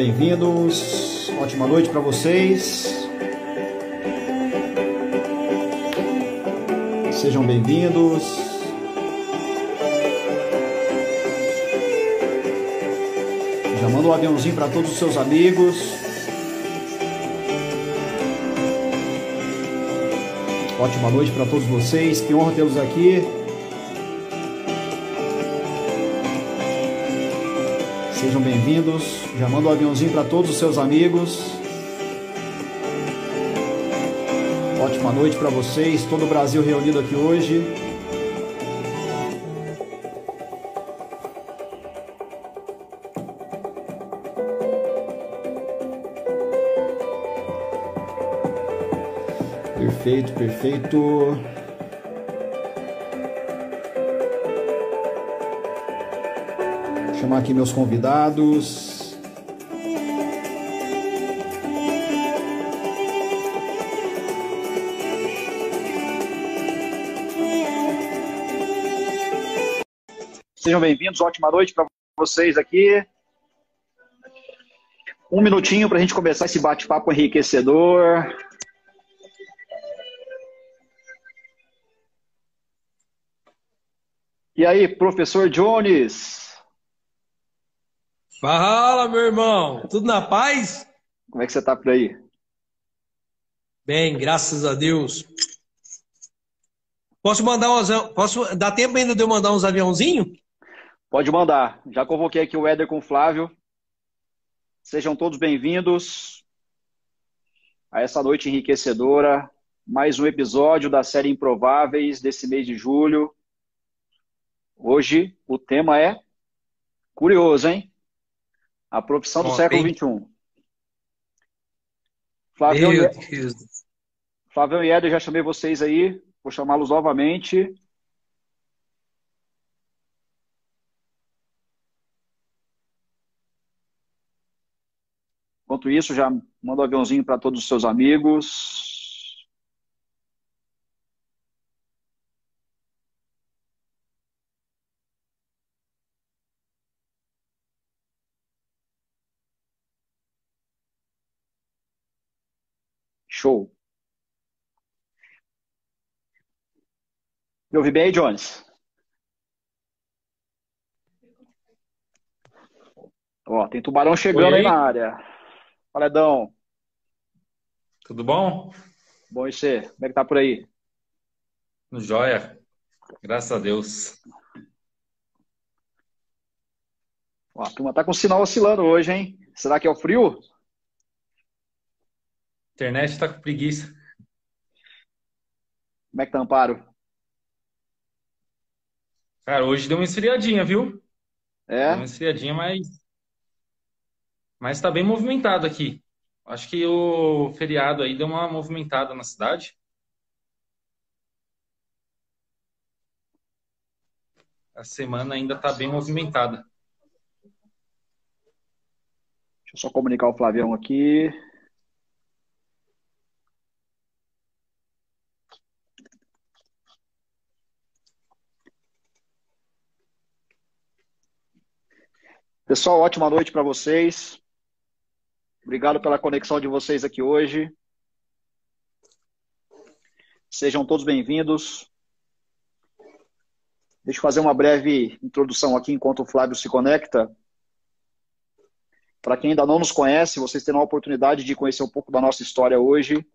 bem-vindos. Ótima noite para vocês. Sejam bem-vindos. Já manda um aviãozinho para todos os seus amigos. Ótima noite para todos vocês. Que honra tê-los aqui. Sejam bem-vindos. Já manda um aviãozinho para todos os seus amigos. Ótima noite para vocês. Todo o Brasil reunido aqui hoje. Perfeito, perfeito. Chamar aqui meus convidados. Sejam bem-vindos, ótima noite para vocês aqui. Um minutinho para a gente começar esse bate-papo enriquecedor. E aí, professor Jones? Fala, meu irmão. Tudo na paz? Como é que você tá por aí? Bem, graças a Deus. Posso mandar uns. Posso dá tempo ainda de eu mandar uns aviãozinhos? Pode mandar. Já convoquei aqui o Éder com o Flávio. Sejam todos bem-vindos a essa noite enriquecedora. Mais um episódio da série Improváveis desse mês de julho. Hoje o tema é curioso, hein? A profissão do século bem- XXI. Flavião, Meu. Deus. Flavião e Éder, já chamei vocês aí. Vou chamá-los novamente. Enquanto isso, já manda um aviãozinho para todos os seus amigos. Show. Me ouvi bem aí, Jones? Ó, tem tubarão chegando Oi, aí na área. Fala, Edão. Tudo bom? Bom, e você? Como é que tá por aí? Joia. Graças a Deus. Ó, a turma tá com sinal oscilando hoje, hein? Será que é o frio? Internet tá com preguiça. Como é que tá, Amparo? Cara, hoje deu uma esfriadinha, viu? Deu É? uma esfriadinha, mas mas tá bem movimentado aqui. Acho que o feriado aí deu uma movimentada na cidade. A semana ainda tá bem movimentada. Deixa eu só comunicar o Flavião aqui. Pessoal, ótima noite para vocês. Obrigado pela conexão de vocês aqui hoje. Sejam todos bem-vindos. Deixa eu fazer uma breve introdução aqui enquanto o Flávio se conecta. Para quem ainda não nos conhece, vocês terão a oportunidade de conhecer um pouco da nossa história hoje.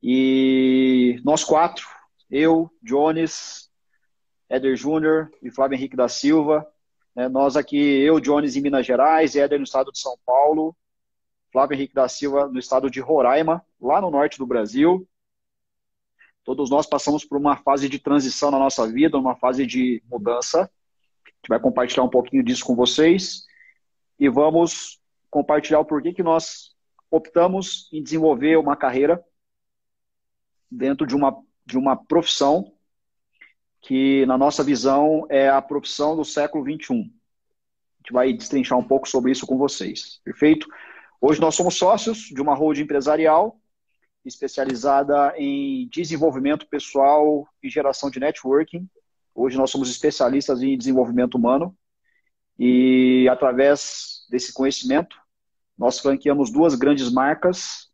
E nós quatro, eu, Jones, Éder Júnior e Flávio Henrique da Silva, né, nós aqui, eu, Jones, em Minas Gerais, Éder no estado de São Paulo, Flávio Henrique da Silva no estado de Roraima, lá no norte do Brasil. Todos nós passamos por uma fase de transição na nossa vida, uma fase de mudança. A gente vai compartilhar um pouquinho disso com vocês e vamos compartilhar o porquê que nós optamos em desenvolver uma carreira dentro de uma, de uma profissão que, na nossa visão, é a profissão do século XXI. A gente vai destrinchar um pouco sobre isso com vocês, perfeito? Hoje nós somos sócios de uma holding empresarial especializada em desenvolvimento pessoal e geração de networking. Hoje nós somos especialistas em desenvolvimento humano e através desse conhecimento nós franqueamos duas grandes marcas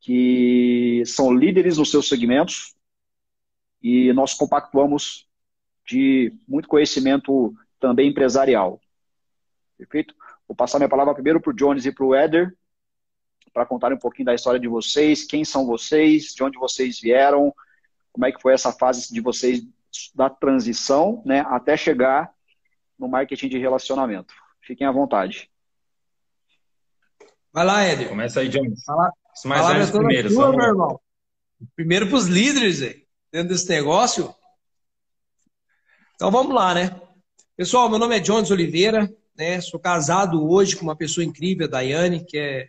que são líderes nos seus segmentos e nós compactuamos de muito conhecimento também empresarial. Perfeito? Vou passar minha palavra primeiro para o Jones e para o Éder, para contar um pouquinho da história de vocês, quem são vocês, de onde vocês vieram, como é que foi essa fase de vocês da transição, né, até chegar no marketing de relacionamento. Fiquem à vontade. Vai lá, Éder. Começa aí, Jones. Fala, Os mais velhos primeiro. Sua, meu irmão. Primeiro para os líderes, aí, dentro desse negócio. Então vamos lá, né? Pessoal, meu nome é Jones Oliveira, né? Sou casado hoje com uma pessoa incrível, a Daiane, que é,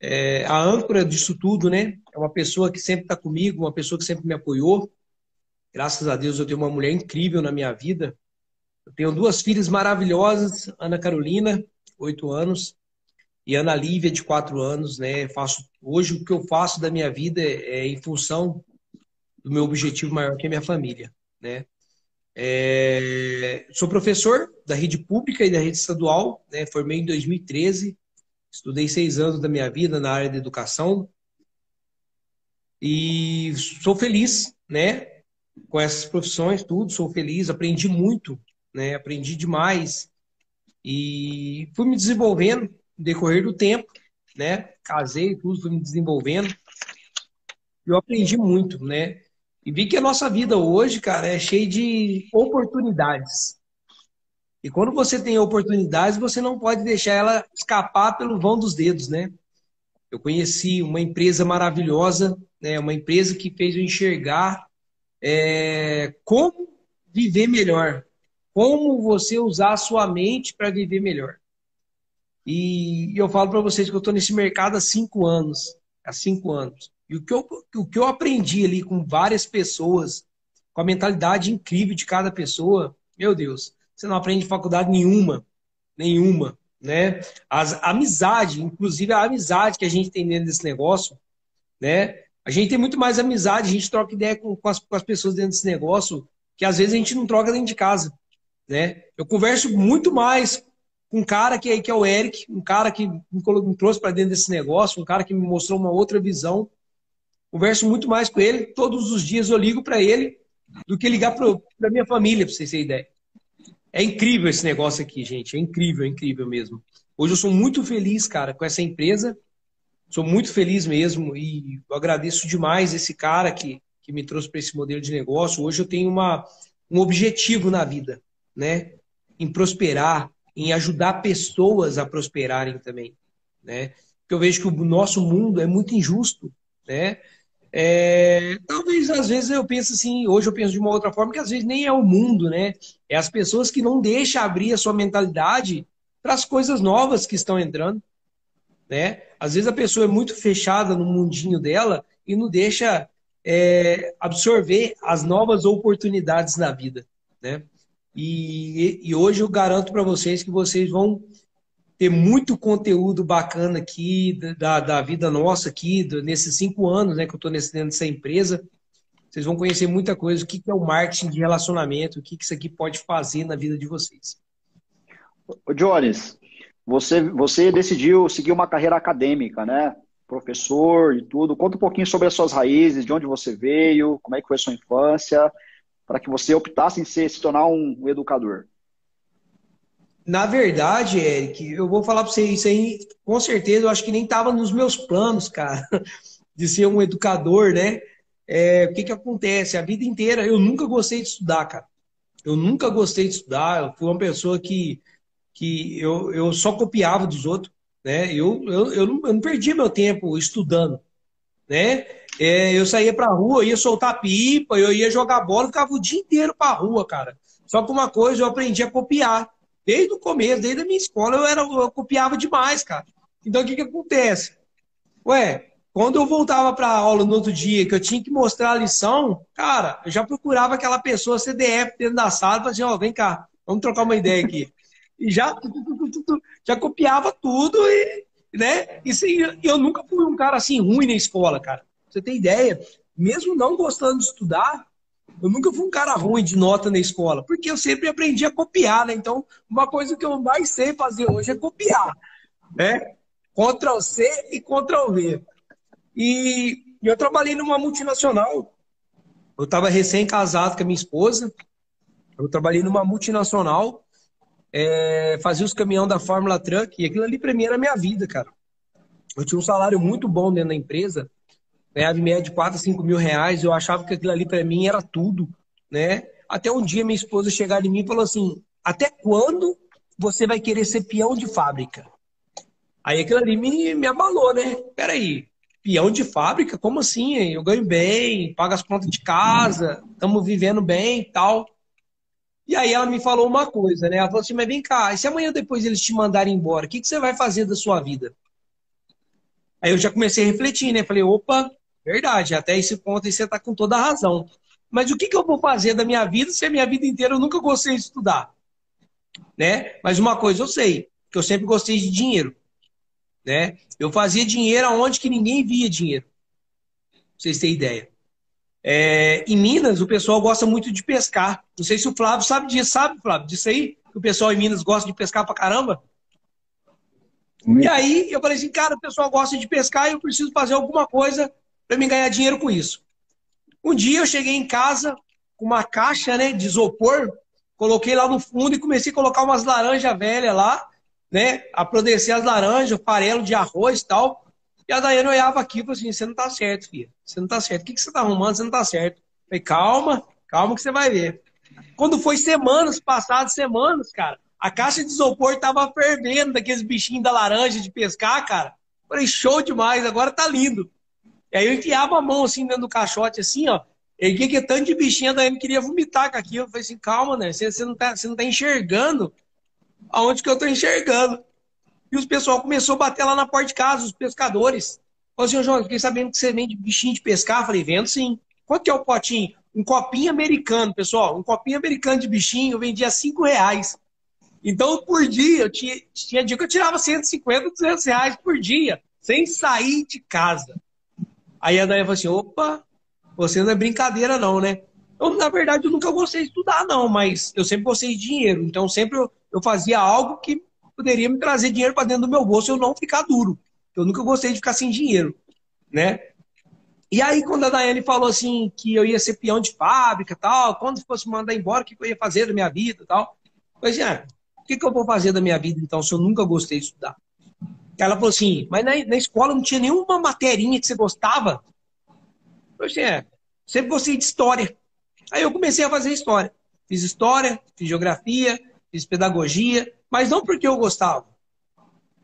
é a âncora disso tudo, né? É uma pessoa que sempre está comigo, uma pessoa que sempre me apoiou. Graças a Deus eu tenho uma mulher incrível na minha vida. Eu tenho duas filhas maravilhosas, Ana Carolina, oito anos, e Ana Lívia, de quatro anos, né? Faço hoje o que eu faço da minha vida é, é em função do meu objetivo maior que é minha família, né? É, sou professor da rede pública e da rede estadual, né? Formei em 2013, estudei seis anos da minha vida na área de educação e sou feliz, né? Com essas profissões, tudo, sou feliz, aprendi muito, né? Aprendi demais e fui me desenvolvendo no decorrer do tempo, né? Casei, tudo, fui me desenvolvendo. Eu aprendi muito, né? E vi que a nossa vida hoje, cara, é cheia de oportunidades. E quando você tem oportunidades, você não pode deixar ela escapar pelo vão dos dedos, né? Eu conheci uma empresa maravilhosa, né? uma empresa que fez eu enxergar é, como viver melhor, como você usar a sua mente para viver melhor. E eu falo para vocês que eu estou nesse mercado há cinco anos. Há cinco anos. E o que, eu, o que eu aprendi ali com várias pessoas, com a mentalidade incrível de cada pessoa, meu Deus, você não aprende faculdade nenhuma. Nenhuma. Né? As, a amizade, inclusive a amizade que a gente tem dentro desse negócio, né? A gente tem muito mais amizade, a gente troca ideia com, com, as, com as pessoas dentro desse negócio, que às vezes a gente não troca dentro de casa. Né? Eu converso muito mais com um cara que, que é o Eric, um cara que me trouxe para dentro desse negócio, um cara que me mostrou uma outra visão. Converso muito mais com ele, todos os dias eu ligo para ele do que ligar para minha família, para vocês terem ideia. É incrível esse negócio aqui, gente. É incrível, é incrível mesmo. Hoje eu sou muito feliz, cara, com essa empresa. Sou muito feliz mesmo e agradeço demais esse cara que, que me trouxe para esse modelo de negócio. Hoje eu tenho uma, um objetivo na vida, né? Em prosperar, em ajudar pessoas a prosperarem também, né? Porque eu vejo que o nosso mundo é muito injusto, né? É, talvez às vezes eu penso assim, hoje eu penso de uma outra forma, que às vezes nem é o mundo, né? É as pessoas que não deixam abrir a sua mentalidade para as coisas novas que estão entrando, né? Às vezes a pessoa é muito fechada no mundinho dela e não deixa é, absorver as novas oportunidades na vida, né? E, e hoje eu garanto para vocês que vocês vão ter muito conteúdo bacana aqui da, da vida nossa aqui, nesses cinco anos né, que eu estou dentro dessa empresa. Vocês vão conhecer muita coisa, o que, que é o marketing de relacionamento, o que, que isso aqui pode fazer na vida de vocês. Ô Jones, você, você decidiu seguir uma carreira acadêmica, né? Professor e tudo. Conta um pouquinho sobre as suas raízes, de onde você veio, como é que foi a sua infância para que você optasse em ser, se tornar um educador? Na verdade, Eric, eu vou falar para você isso aí, com certeza, eu acho que nem estava nos meus planos, cara, de ser um educador, né? É, o que, que acontece? A vida inteira eu nunca gostei de estudar, cara. Eu nunca gostei de estudar. Eu fui uma pessoa que, que eu, eu só copiava dos outros, né? Eu, eu, eu, não, eu não perdia meu tempo estudando, né? É, eu saía pra rua, ia soltar pipa, eu ia jogar bola, ficava o dia inteiro pra rua, cara. Só que uma coisa eu aprendi a copiar. Desde o começo, desde a minha escola, eu, era, eu copiava demais, cara. Então o que, que acontece? Ué, quando eu voltava para aula no outro dia, que eu tinha que mostrar a lição, cara, eu já procurava aquela pessoa CDF dentro da sala e assim, ó, oh, vem cá, vamos trocar uma ideia aqui. E já, já copiava tudo e, né? E eu nunca fui um cara assim ruim na escola, cara você tem ideia, mesmo não gostando de estudar, Eu nunca fui um cara ruim de nota na escola, porque eu sempre aprendi a copiar, né? Então, uma coisa que eu mais sei fazer hoje é copiar, né? Ctrl C e Ctrl V. E eu trabalhei numa multinacional. Eu estava recém-casado com a minha esposa. Eu trabalhei numa multinacional, é, fazia os caminhão da Fórmula Truck, e aquilo ali para mim era a minha vida, cara. Eu tinha um salário muito bom dentro da empresa, ganhava em média de 4 a 5 mil reais, eu achava que aquilo ali para mim era tudo, né? Até um dia minha esposa chegar em mim e falou assim: até quando você vai querer ser peão de fábrica? Aí aquilo ali me, me abalou, né? Peraí, peão de fábrica? Como assim? Eu ganho bem, pago as contas de casa, estamos vivendo bem e tal. E aí ela me falou uma coisa, né? Ela falou assim, mas vem cá, e se amanhã depois eles te mandarem embora, o que, que você vai fazer da sua vida? Aí eu já comecei a refletir, né? Falei, opa, verdade, até esse ponto aí você está com toda a razão. Mas o que, que eu vou fazer da minha vida se a minha vida inteira eu nunca gostei de estudar? Né? Mas uma coisa eu sei, que eu sempre gostei de dinheiro. Né? Eu fazia dinheiro aonde que ninguém via dinheiro. Pra vocês terem ideia. É, em Minas, o pessoal gosta muito de pescar. Não sei se o Flávio sabe disso, sabe, Flávio? Disso aí? Que o pessoal em Minas gosta de pescar pra caramba? E aí eu falei assim, cara, o pessoal gosta de pescar e eu preciso fazer alguma coisa me ganhar dinheiro com isso. Um dia eu cheguei em casa com uma caixa né, de isopor, coloquei lá no fundo e comecei a colocar umas laranjas velhas lá, né? Aprodescer as laranjas, farelo de arroz e tal. E a Daiane olhava aqui e falou assim: você não tá certo, filha. Você não tá certo. O que, que você tá arrumando? Você não tá certo. Eu falei, calma, calma que você vai ver. Quando foi semanas, passadas semanas, cara, a caixa de isopor tava fervendo daqueles bichinhos da laranja de pescar, cara. Eu falei, show demais, agora tá lindo. E aí eu enfiava a mão assim dentro do caixote, assim, ó. E que, que tanto de bichinha daí queria vomitar com aquilo. Eu falei assim, calma, né? Você, você, não tá, você não tá enxergando aonde que eu tô enxergando. E os pessoal começou a bater lá na porta de casa, os pescadores. Falei assim, João, fiquei sabendo que você vende bichinho de pescar. falei, vendo sim. Quanto que é o potinho? Um copinho americano, pessoal. Um copinho americano de bichinho eu vendia cinco reais. Então, por dia, eu tinha, tinha dia que eu tirava 150, 200 reais por dia, sem sair de casa. Aí a Daya falou assim, opa, você não é brincadeira não, né? Eu, na verdade, eu nunca gostei de estudar, não, mas eu sempre gostei de dinheiro. Então, sempre eu, eu fazia algo que poderia me trazer dinheiro para dentro do meu bolso e eu não ficar duro. Eu nunca gostei de ficar sem dinheiro, né? E aí, quando a Daiane falou assim que eu ia ser peão de fábrica tal, quando fosse mandar embora, o que eu ia fazer da minha vida tal, eu falei assim, ah, o que, que eu vou fazer da minha vida então se eu nunca gostei de estudar? Ela falou assim, mas na, na escola não tinha nenhuma materinha que você gostava? Eu assim, é, sempre gostei de história. Aí eu comecei a fazer história. Fiz história, fiz geografia, fiz pedagogia, mas não porque eu gostava.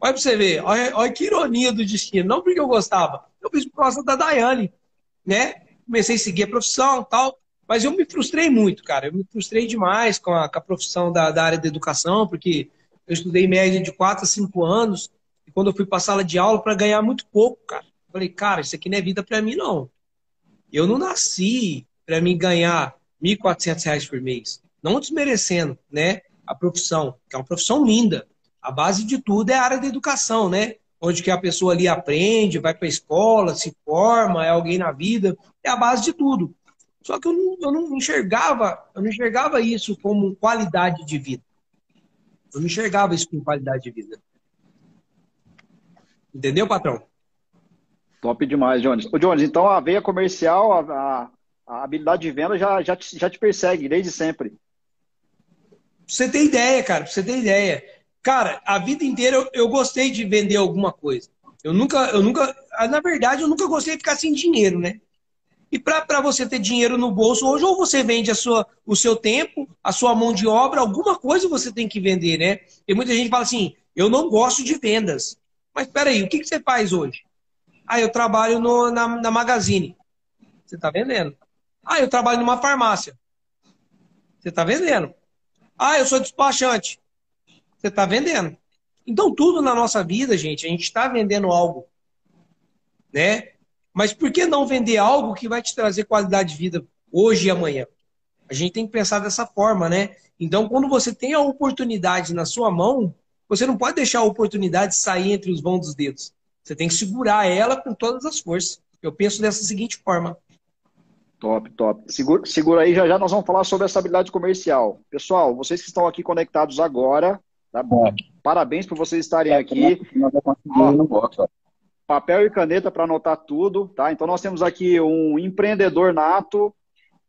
Olha para você ver, olha, olha, que ironia do destino. Não porque eu gostava, eu fiz por causa da Daiane, né? Comecei a seguir a profissão tal, mas eu me frustrei muito, cara. Eu me frustrei demais com a, com a profissão da, da, área da educação, porque eu estudei média de 4 a 5 anos, e quando eu fui para sala de aula para ganhar muito pouco, cara. Eu falei, cara, isso aqui não é vida para mim, não. Eu não nasci para mim ganhar R$ 1.400 por mês. Não desmerecendo, né? a profissão, que é uma profissão linda. A base de tudo é a área da educação, né? Onde que a pessoa ali aprende, vai para a escola, se forma, é alguém na vida, é a base de tudo. Só que eu não, eu não enxergava, eu não enxergava isso como qualidade de vida. Eu não enxergava isso como qualidade de vida. Entendeu, patrão? Top demais, Jones. Ô, Jones, então a veia comercial, a, a, habilidade de venda já, já, te, já te persegue desde sempre você ter ideia, cara, pra você ter ideia. Cara, a vida inteira eu, eu gostei de vender alguma coisa. Eu nunca, eu nunca, ah, na verdade, eu nunca gostei de ficar sem dinheiro, né? E para você ter dinheiro no bolso hoje, ou você vende a sua, o seu tempo, a sua mão de obra, alguma coisa você tem que vender, né? Tem muita gente que fala assim, eu não gosto de vendas. Mas peraí, o que, que você faz hoje? Ah, eu trabalho no, na, na Magazine. Você está vendendo. Ah, eu trabalho numa farmácia. Você está vendendo. Ah, eu sou despachante. Você está vendendo. Então, tudo na nossa vida, gente, a gente está vendendo algo. Né? Mas por que não vender algo que vai te trazer qualidade de vida hoje e amanhã? A gente tem que pensar dessa forma, né? Então, quando você tem a oportunidade na sua mão, você não pode deixar a oportunidade sair entre os vãos dos dedos. Você tem que segurar ela com todas as forças. Eu penso dessa seguinte forma. Top, top. Segura, segura aí, já já nós vamos falar sobre essa habilidade comercial. Pessoal, vocês que estão aqui conectados agora, tá bom? Parabéns por vocês estarem aqui. Ó, papel e caneta para anotar tudo, tá? Então nós temos aqui um empreendedor nato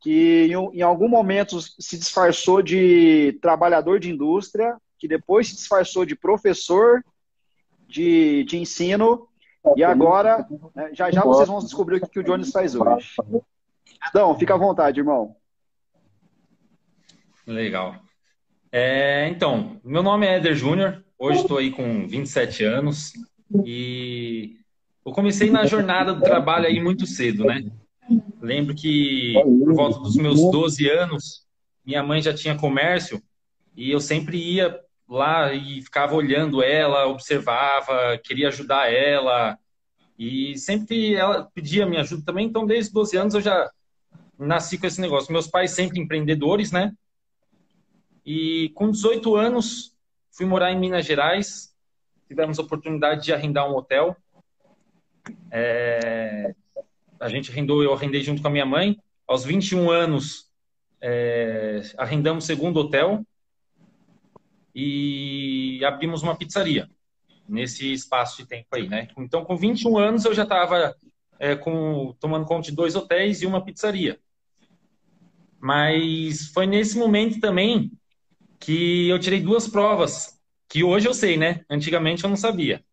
que em, em algum momento se disfarçou de trabalhador de indústria, que depois se disfarçou de professor de, de ensino e agora, né, já já vocês vão descobrir o que, que o Jones faz hoje. Então, fica à vontade, irmão. Legal. É, então, meu nome é Éder Júnior, hoje estou aí com 27 anos e eu comecei na jornada do trabalho aí muito cedo, né? Lembro que por volta dos meus 12 anos, minha mãe já tinha comércio e eu sempre ia lá e ficava olhando ela, observava, queria ajudar ela e sempre ela pedia minha ajuda também, então desde 12 anos eu já nasci com esse negócio. Meus pais sempre empreendedores, né? E com 18 anos fui morar em Minas Gerais. Tivemos a oportunidade de arrendar um hotel. É... A gente arrendou, eu arrendei junto com a minha mãe. Aos 21 anos, é... arrendamos o segundo hotel e abrimos uma pizzaria nesse espaço de tempo aí, né? Então, com 21 anos, eu já estava é, com, tomando conta de dois hotéis e uma pizzaria. Mas foi nesse momento também que eu tirei duas provas, que hoje eu sei, né? Antigamente eu não sabia.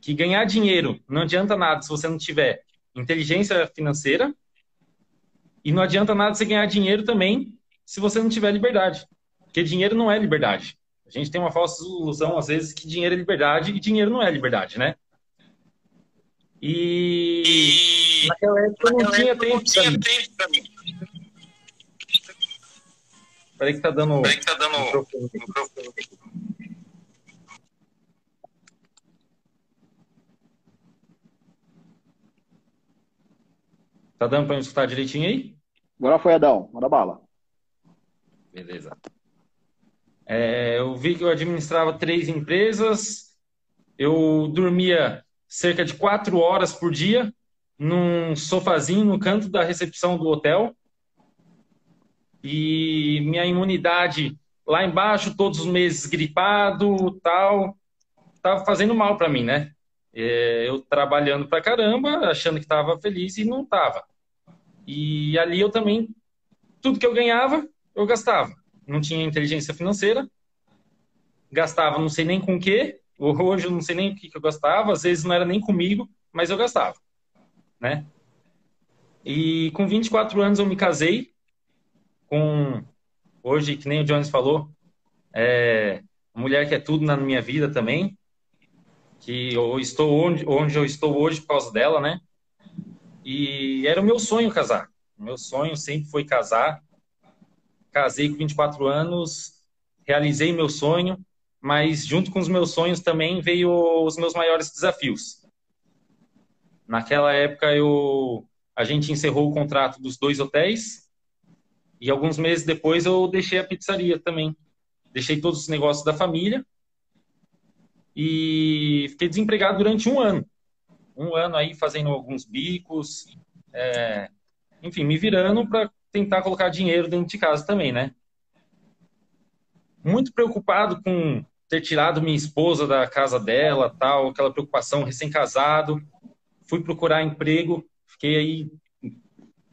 Que ganhar dinheiro não adianta nada se você não tiver inteligência financeira e não adianta nada você ganhar dinheiro também se você não tiver liberdade. Porque dinheiro não é liberdade. A gente tem uma falsa ilusão, às vezes, que dinheiro é liberdade e dinheiro não é liberdade, né? E naquela época eu não tinha tempo para mim. Peraí que tá dando. Peraí que tá dando. Microfone. Microfone. Tá dando para me escutar direitinho aí? Agora foi, Adão. Manda bala. Beleza. É, eu vi que eu administrava três empresas. Eu dormia cerca de quatro horas por dia num sofazinho no canto da recepção do hotel e minha imunidade lá embaixo, todos os meses gripado, tal, tava fazendo mal para mim, né? É, eu trabalhando pra caramba, achando que tava feliz e não tava. E ali eu também, tudo que eu ganhava, eu gastava. Não tinha inteligência financeira, gastava não sei nem com o que, hoje eu não sei nem o que, que eu gastava, às vezes não era nem comigo, mas eu gastava, né? E com 24 anos eu me casei, com hoje, que nem o Jones falou, é, mulher que é tudo na minha vida também, que eu estou onde, onde eu estou hoje por causa dela, né? E era o meu sonho casar. O meu sonho sempre foi casar. Casei com 24 anos, realizei meu sonho, mas junto com os meus sonhos também veio os meus maiores desafios. Naquela época eu a gente encerrou o contrato dos dois hotéis e alguns meses depois eu deixei a pizzaria também. Deixei todos os negócios da família e fiquei desempregado durante um ano. Um ano aí fazendo alguns bicos, é, enfim, me virando para tentar colocar dinheiro dentro de casa também, né? Muito preocupado com ter tirado minha esposa da casa dela, tal, aquela preocupação, recém-casado. Fui procurar emprego, fiquei aí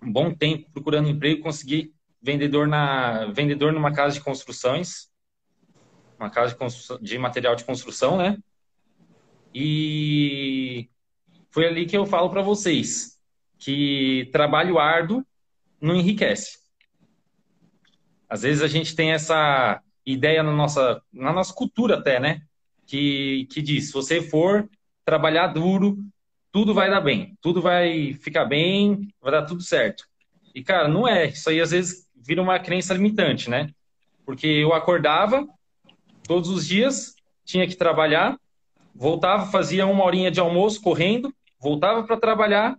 um bom tempo procurando emprego, consegui vendedor na vendedor numa casa de construções, uma casa de, de material de construção, né? E foi ali que eu falo para vocês que trabalho árduo não enriquece. Às vezes a gente tem essa ideia na nossa, na nossa cultura até, né? Que, que diz, se você for trabalhar duro, tudo vai dar bem, tudo vai ficar bem, vai dar tudo certo. E, cara, não é. Isso aí, às vezes, vira uma crença limitante, né? Porque eu acordava todos os dias, tinha que trabalhar, voltava, fazia uma horinha de almoço correndo, voltava para trabalhar,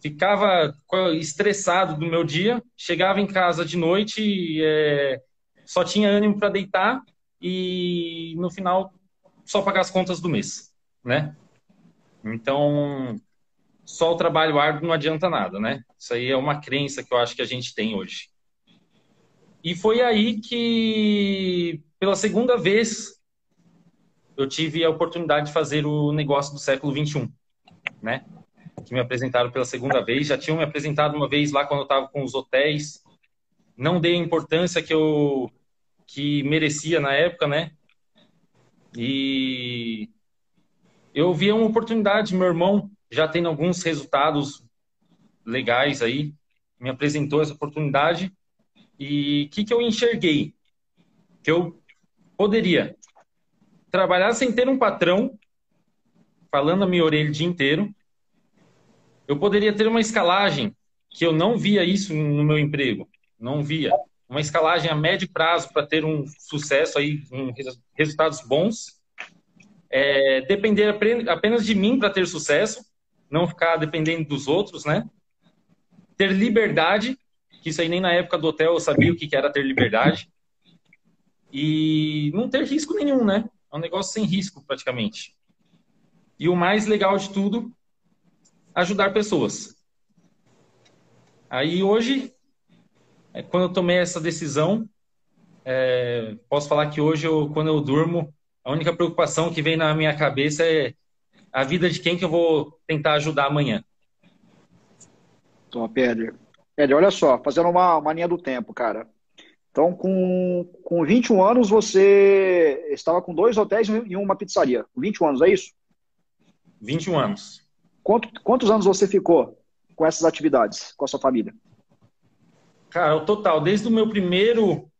ficava estressado do meu dia, chegava em casa de noite, é, só tinha ânimo para deitar e no final só pagar as contas do mês, né? Então, só o trabalho árduo não adianta nada, né? Isso aí é uma crença que eu acho que a gente tem hoje. E foi aí que, pela segunda vez, eu tive a oportunidade de fazer o negócio do século 21, né? Que me apresentaram pela segunda vez. Já tinham me apresentado uma vez lá quando eu estava com os hotéis. Não dei a importância que eu que merecia na época, né? E eu vi uma oportunidade. Meu irmão já tendo alguns resultados legais aí, me apresentou essa oportunidade. E o que, que eu enxerguei? Que eu poderia trabalhar sem ter um patrão falando a minha orelha o dia inteiro. Eu poderia ter uma escalagem que eu não via isso no meu emprego, não via uma escalagem a médio prazo para ter um sucesso aí, um, resultados bons. É, depender apenas de mim para ter sucesso, não ficar dependendo dos outros, né? Ter liberdade, que isso aí nem na época do hotel eu sabia o que era ter liberdade. E não ter risco nenhum, né? É um negócio sem risco, praticamente. E o mais legal de tudo, ajudar pessoas. Aí hoje, é, quando eu tomei essa decisão, é, posso falar que hoje, eu, quando eu durmo, a única preocupação que vem na minha cabeça é a vida de quem que eu vou tentar ajudar amanhã. Toma, Pedro. Pedro, olha só, fazendo uma, uma linha do tempo, cara. Então, com, com 21 anos, você estava com dois hotéis e uma pizzaria. Com 21 anos, é isso? 21 anos. Quanto, quantos anos você ficou com essas atividades, com a sua família? Cara, o total, desde o meu primeiro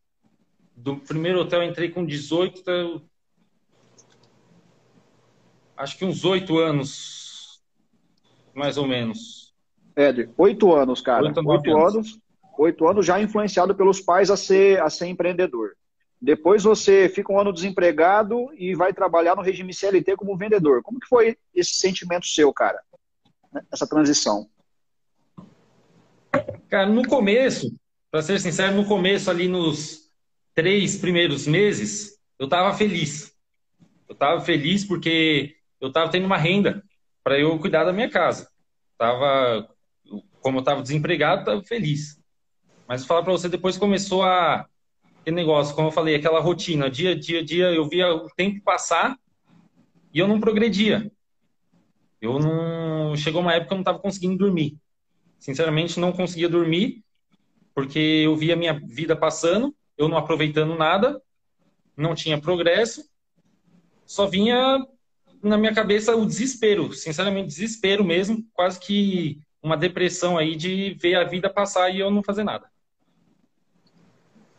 do primeiro hotel, eu entrei com 18, então, acho que uns oito anos, mais ou menos. Éder, oito anos, cara. Oito anos. anos oito anos já influenciado pelos pais a ser, a ser empreendedor. Depois você fica um ano desempregado e vai trabalhar no regime CLT como vendedor. Como que foi esse sentimento seu, cara? Essa transição? Cara, no começo, para ser sincero, no começo ali nos três primeiros meses, eu estava feliz. Eu estava feliz porque eu estava tendo uma renda para eu cuidar da minha casa. Tava, como eu estava desempregado, estava feliz. Mas falar para você, depois começou a aquele negócio, como eu falei, aquela rotina, dia, dia, dia, eu via o tempo passar e eu não progredia. Eu não. Chegou uma época que eu não estava conseguindo dormir. Sinceramente, não conseguia dormir, porque eu via minha vida passando, eu não aproveitando nada, não tinha progresso, só vinha na minha cabeça o desespero, sinceramente, desespero mesmo, quase que uma depressão aí de ver a vida passar e eu não fazer nada.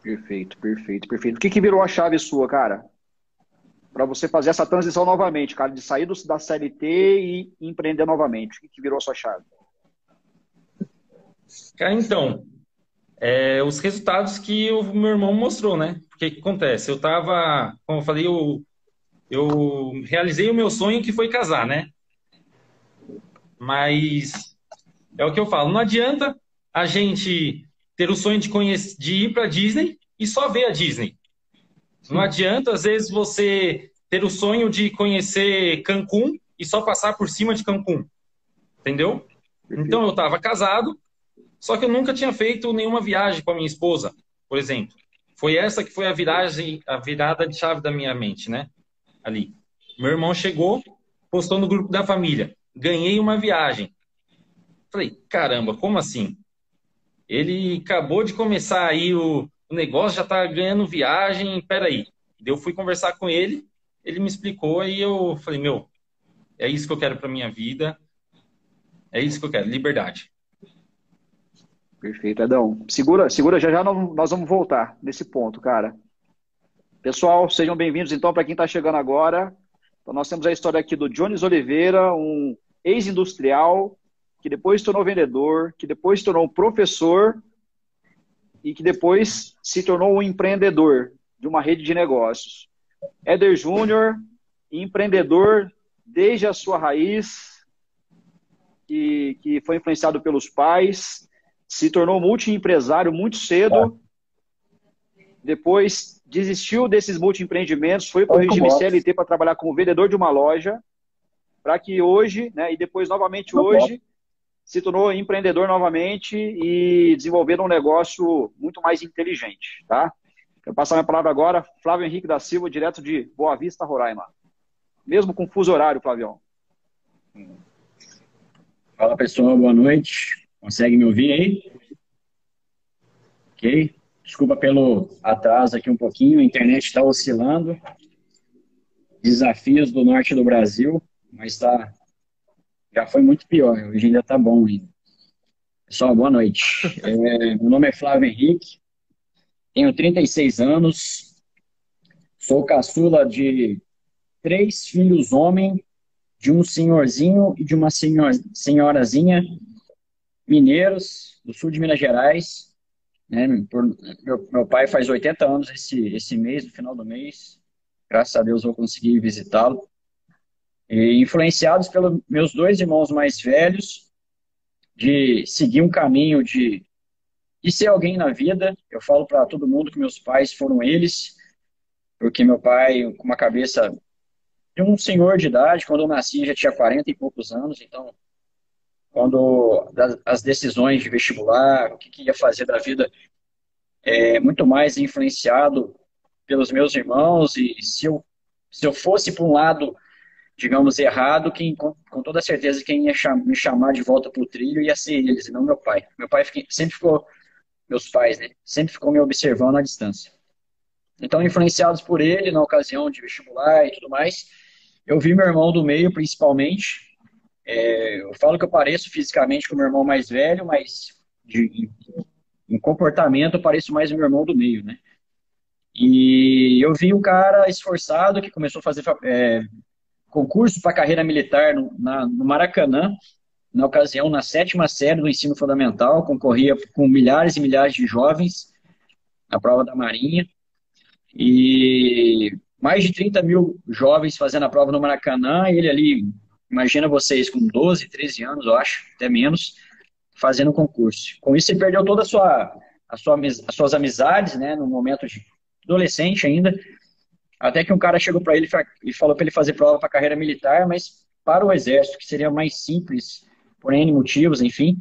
Perfeito, perfeito, perfeito. O que, que virou a chave sua, cara? Para você fazer essa transição novamente, cara, de sair do, da CLT e empreender novamente. O que, virou a sua chave? Cara, então, é, os resultados que o meu irmão mostrou, né? Porque o que acontece? Eu tava, como eu falei, eu, eu realizei o meu sonho que foi casar, né? Mas é o que eu falo, não adianta a gente ter o sonho de, conhecer, de ir para Disney e só ver a Disney. Não adianta, às vezes, você ter o sonho de conhecer Cancún e só passar por cima de Cancún. Entendeu? Então, eu estava casado, só que eu nunca tinha feito nenhuma viagem com a minha esposa, por exemplo. Foi essa que foi a viragem, a virada de chave da minha mente, né? Ali. Meu irmão chegou, postou no grupo da família. Ganhei uma viagem. Falei, caramba, como assim? Ele acabou de começar aí o, o negócio, já está ganhando viagem, peraí. Eu fui conversar com ele, ele me explicou e eu falei, meu, é isso que eu quero para minha vida, é isso que eu quero, liberdade. Perfeito, Adão. Segura, segura, já já nós vamos voltar nesse ponto, cara. Pessoal, sejam bem-vindos então para quem está chegando agora. Então, nós temos a história aqui do Jones Oliveira, um ex-industrial que depois se tornou vendedor, que depois se tornou professor e que depois se tornou um empreendedor de uma rede de negócios. Éder Júnior, empreendedor desde a sua raiz, que, que foi influenciado pelos pais, se tornou multiempresário muito cedo, depois desistiu desses multiempreendimentos, foi para o regime CLT para trabalhar como vendedor de uma loja, para que hoje, né, e depois novamente hoje, se tornou empreendedor novamente e desenvolvendo um negócio muito mais inteligente, tá? Passo a minha palavra agora, Flávio Henrique da Silva, direto de Boa Vista, Roraima. Mesmo com fuso horário, Flavião. Fala pessoal, boa noite. Consegue me ouvir aí? Ok. Desculpa pelo atraso aqui um pouquinho, a internet está oscilando. Desafios do norte do Brasil, mas tá, já foi muito pior, hoje ainda está bom ainda. Pessoal, boa noite. É, meu nome é Flávio Henrique, tenho 36 anos, sou caçula de três filhos homem, de um senhorzinho e de uma senhor, senhorazinha, mineiros, do sul de Minas Gerais. Né? Meu, meu pai faz 80 anos esse, esse mês, no final do mês. Graças a Deus vou conseguir visitá-lo. E influenciados pelos meus dois irmãos mais velhos, de seguir um caminho de de ser alguém na vida. Eu falo para todo mundo que meus pais foram eles, porque meu pai, com uma cabeça de um senhor de idade, quando eu nasci já tinha 40 e poucos anos, então, quando as decisões de vestibular, o que, que ia fazer da vida, é muito mais influenciado pelos meus irmãos, e se eu, se eu fosse para um lado, digamos, errado, quem, com, com toda certeza quem ia me chamar de volta para o trilho ia ser eles, e não meu pai. Meu pai sempre ficou meus pais, né? Sempre ficou me observando à distância. Então, influenciados por ele, na ocasião de vestibular e tudo mais, eu vi meu irmão do meio, principalmente. É, eu falo que eu pareço fisicamente com meu irmão mais velho, mas de, em, em, comportamento eu pareço mais meu irmão do meio, né? E eu vi um cara esforçado que começou a fazer é, concurso para carreira militar no, na, no Maracanã, na ocasião, na sétima série do ensino fundamental, concorria com milhares e milhares de jovens na prova da Marinha. E mais de 30 mil jovens fazendo a prova no Maracanã, ele ali, imagina vocês, com 12, 13 anos, eu acho, até menos, fazendo o concurso. Com isso, ele perdeu toda a sua, a sua, as suas amizades, né, no momento de adolescente ainda, até que um cara chegou para ele e falou para ele fazer prova para carreira militar, mas para o exército, que seria mais simples por N motivos, enfim.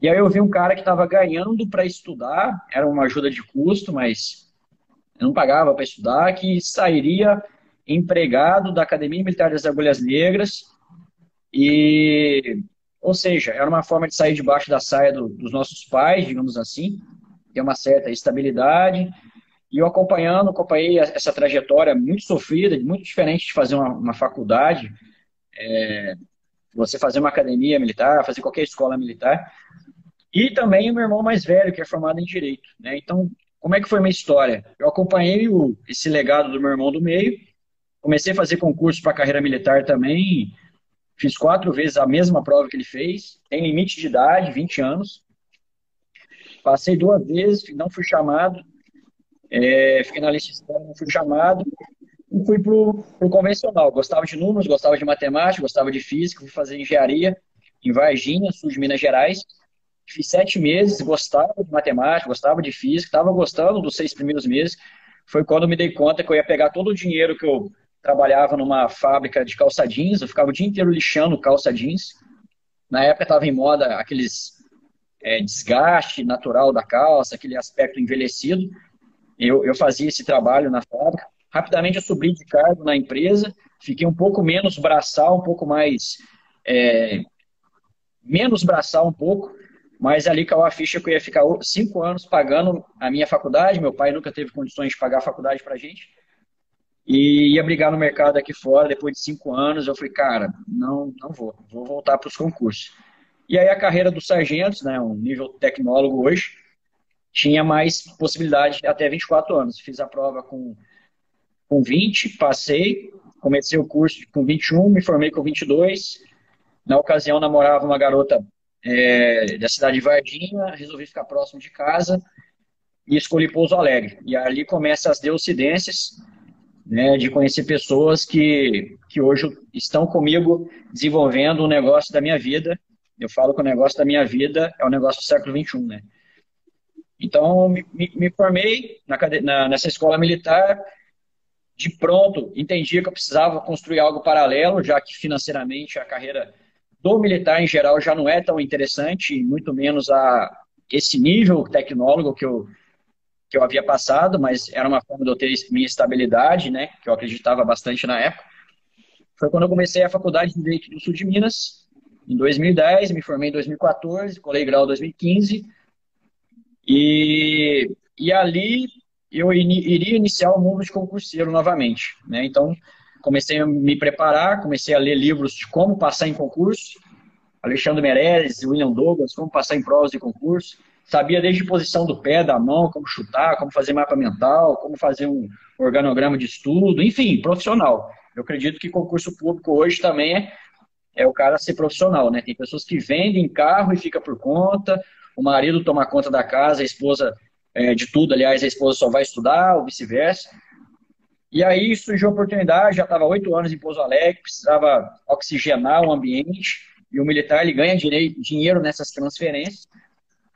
E aí eu vi um cara que estava ganhando para estudar, era uma ajuda de custo, mas não pagava para estudar, que sairia empregado da Academia Militar das Agulhas Negras e ou seja, era uma forma de sair debaixo da saia do, dos nossos pais, digamos assim, ter uma certa estabilidade. E eu acompanhando, acompanhei essa trajetória muito sofrida, muito diferente de fazer uma, uma faculdade. É, você fazer uma academia militar, fazer qualquer escola militar. E também o meu irmão mais velho, que é formado em Direito. Né? Então, como é que foi minha história? Eu acompanhei o, esse legado do meu irmão do meio, comecei a fazer concurso para carreira militar também, fiz quatro vezes a mesma prova que ele fez, tem limite de idade, 20 anos. Passei duas vezes, não fui chamado, é, fiquei na lista espera, não fui chamado, e fui pro, pro convencional. Gostava de números, gostava de matemática, gostava de física, fui fazer engenharia em Varginha, sul de Minas Gerais. Fiz sete meses, gostava de matemática, gostava de física, estava gostando dos seis primeiros meses. Foi quando me dei conta que eu ia pegar todo o dinheiro que eu trabalhava numa fábrica de calça jeans, eu ficava o dia inteiro lixando calça jeans. Na época estava em moda aqueles é, desgaste natural da calça, aquele aspecto envelhecido. Eu, eu fazia esse trabalho na fábrica. Rapidamente eu subi de cargo na empresa, fiquei um pouco menos braçal, um pouco mais. É, menos braçal um pouco, mas ali caiu a ficha que eu ia ficar cinco anos pagando a minha faculdade. Meu pai nunca teve condições de pagar a faculdade pra gente. E ia brigar no mercado aqui fora depois de cinco anos. Eu falei, cara, não, não vou, vou voltar para os concursos. E aí a carreira dos sargentos, né, um nível tecnólogo hoje, tinha mais possibilidade até 24 anos. Fiz a prova com com 20, passei, comecei o curso com 21, me formei com 22. Na ocasião, namorava uma garota é, da cidade de Varginha, resolvi ficar próximo de casa e escolhi Pouso Alegre. E ali começam as deucidências, né, de conhecer pessoas que, que hoje estão comigo desenvolvendo o negócio da minha vida. Eu falo que o negócio da minha vida é o negócio do século XXI, né? Então, me, me formei na, na, nessa escola militar, de pronto entendia que eu precisava construir algo paralelo, já que financeiramente a carreira do militar em geral já não é tão interessante, muito menos a esse nível tecnólogo que eu, que eu havia passado, mas era uma forma de eu ter minha estabilidade, né, que eu acreditava bastante na época. Foi quando eu comecei a faculdade de Direito do Sul de Minas, em 2010, me formei em 2014, colei grau em 2015, e, e ali eu iria iniciar o mundo de concurseiro novamente, né, então comecei a me preparar, comecei a ler livros de como passar em concurso, Alexandre Meirelles, William Douglas, como passar em provas de concurso, sabia desde posição do pé, da mão, como chutar, como fazer mapa mental, como fazer um organograma de estudo, enfim, profissional. Eu acredito que concurso público hoje também é, é o cara ser profissional, né? Tem pessoas que vendem carro e fica por conta, o marido toma conta da casa, a esposa é, de tudo, aliás, a esposa só vai estudar, ou vice-versa. E aí surgiu a oportunidade, já estava oito anos em Pouso Alegre, precisava oxigenar o ambiente, e o militar ele ganha dinheiro nessas transferências.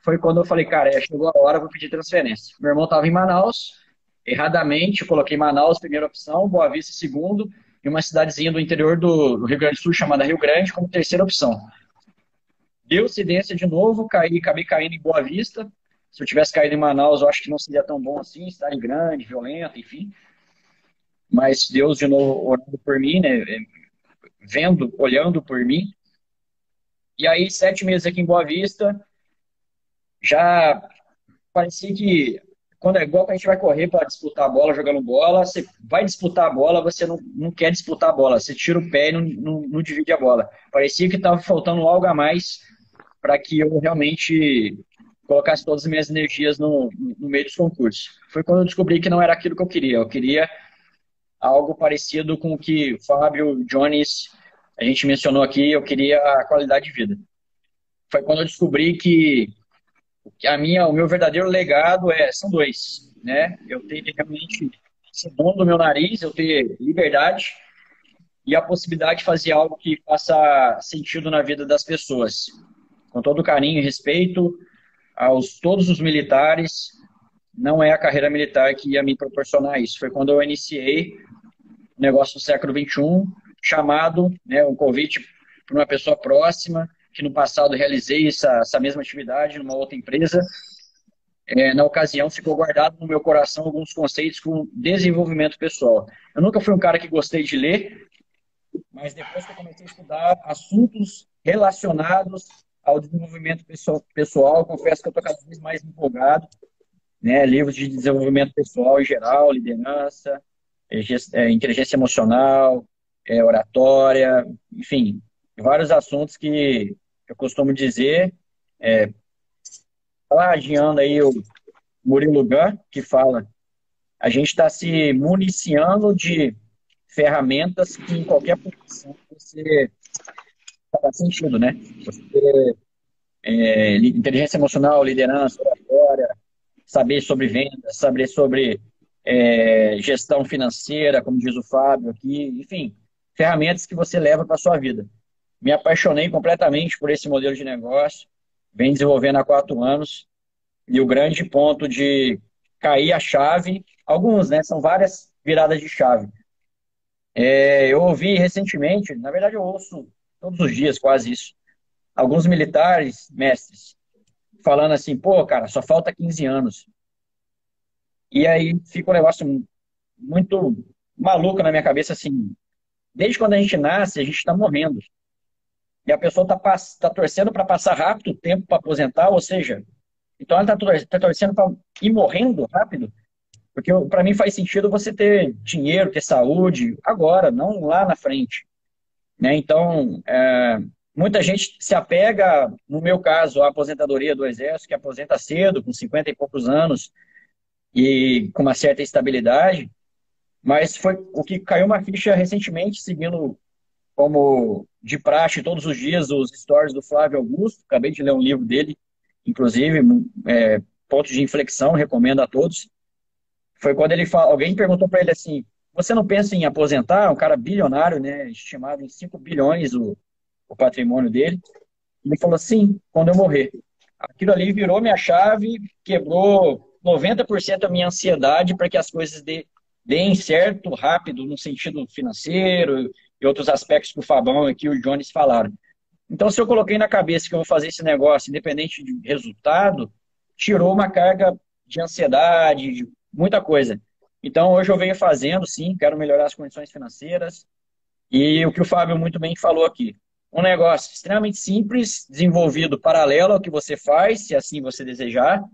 Foi quando eu falei, cara, é, chegou a hora, vou pedir transferência. Meu irmão estava em Manaus, erradamente, coloquei Manaus, primeira opção, Boa Vista, segundo, e uma cidadezinha do interior do Rio Grande do Sul, chamada Rio Grande, como terceira opção. Deu incidência de novo, caí, acabei caindo em Boa Vista. Se eu tivesse caído em Manaus, eu acho que não seria tão bom assim, estar em grande, violento, enfim mas Deus de novo orando por mim, né? Vendo, olhando por mim. E aí, sete meses aqui em Boa Vista, já parecia que quando é igual que a gente vai correr para disputar a bola, jogando bola, você vai disputar a bola, você não, não quer disputar a bola, você tira o pé e não, não, não divide a bola. Parecia que estava faltando algo a mais para que eu realmente colocasse todas as minhas energias no, no meio dos concursos. Foi quando eu descobri que não era aquilo que eu queria. Eu queria algo parecido com o que o Fábio Jones a gente mencionou aqui, eu queria a qualidade de vida. Foi quando eu descobri que, a minha, o meu verdadeiro legado é são dois, né? Eu ter realmente esse dom do meu nariz, eu ter liberdade e a possibilidade de fazer algo que faça sentido na vida das pessoas. Com todo carinho e respeito aos todos os militares, não é a carreira militar que ia me proporcionar isso. Foi quando eu iniciei um negócio do século XXI, chamado, né, um convite para uma pessoa próxima, que no passado realizei essa, essa mesma atividade numa outra empresa. É, na ocasião, ficou guardado no meu coração alguns conceitos com desenvolvimento pessoal. Eu nunca fui um cara que gostei de ler, mas depois que eu comecei a estudar assuntos relacionados ao desenvolvimento pessoal, pessoal. Confesso que eu estou cada vez mais empolgado né, livros de desenvolvimento pessoal em geral, liderança, é, inteligência emocional, é, oratória, enfim, vários assuntos que eu costumo dizer, é, plagiando aí o Murilo Gun, que fala, a gente está se municiando de ferramentas que em qualquer posição você faz sentido, né? Você, é, inteligência emocional, liderança, oratória, saber sobre vendas, saber sobre é, gestão financeira, como diz o Fábio aqui, enfim, ferramentas que você leva para a sua vida. Me apaixonei completamente por esse modelo de negócio, vem desenvolvendo há quatro anos, e o grande ponto de cair a chave, alguns, né, são várias viradas de chave. É, eu ouvi recentemente, na verdade eu ouço todos os dias quase isso, alguns militares, mestres, falando assim, pô, cara, só falta 15 anos. E aí fica um negócio muito maluco na minha cabeça, assim, desde quando a gente nasce, a gente está morrendo. E a pessoa está tá torcendo para passar rápido o tempo para aposentar, ou seja, então ela está tá torcendo para ir morrendo rápido, porque para mim faz sentido você ter dinheiro, ter saúde, agora, não lá na frente. Né? Então, é, Muita gente se apega, no meu caso, à aposentadoria do Exército, que aposenta cedo, com 50 e poucos anos, e com uma certa estabilidade, mas foi o que caiu uma ficha recentemente, seguindo como de praxe todos os dias os stories do Flávio Augusto, acabei de ler um livro dele, inclusive, é, ponto de inflexão, recomendo a todos. Foi quando ele fala, alguém perguntou para ele assim: você não pensa em aposentar? Um cara bilionário, né, estimado em 5 bilhões o, o patrimônio dele. Ele falou assim, quando eu morrer. Aquilo ali virou minha chave, quebrou 90% da minha ansiedade para que as coisas dê, deem certo, rápido, no sentido financeiro e outros aspectos que o Fabão e que o Jones falaram. Então, se eu coloquei na cabeça que eu vou fazer esse negócio independente de resultado, tirou uma carga de ansiedade, de muita coisa. Então, hoje eu venho fazendo, sim, quero melhorar as condições financeiras. E o que o Fábio muito bem falou aqui. Um negócio extremamente simples, desenvolvido paralelo ao que você faz, se assim você desejar,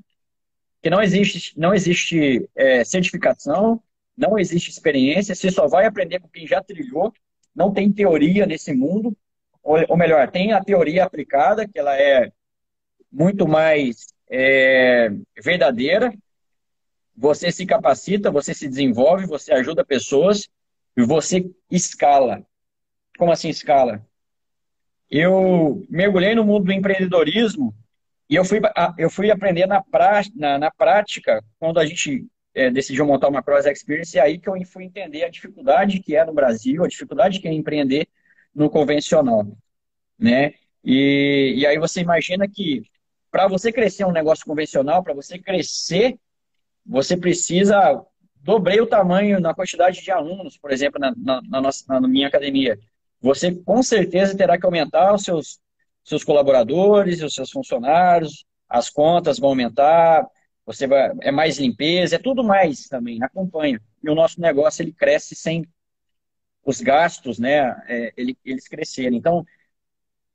que não existe, não existe é, certificação, não existe experiência, você só vai aprender com quem já trilhou, não tem teoria nesse mundo, ou, ou melhor, tem a teoria aplicada, que ela é muito mais é, verdadeira, você se capacita, você se desenvolve, você ajuda pessoas e você escala. Como assim escala? Eu mergulhei no mundo do empreendedorismo e eu fui, eu fui aprender na, pra, na, na prática, quando a gente é, decidiu montar uma Cross Experience, é aí que eu fui entender a dificuldade que é no Brasil, a dificuldade que é empreender no convencional. Né? E, e aí você imagina que para você crescer um negócio convencional, para você crescer você precisa dobrei o tamanho na quantidade de alunos, por exemplo, na, na, na, nossa, na minha academia. Você com certeza terá que aumentar os seus, seus colaboradores, os seus funcionários, as contas vão aumentar, você vai, é mais limpeza, é tudo mais também, acompanha. E o nosso negócio ele cresce sem os gastos, né, é, ele, eles crescerem. Então,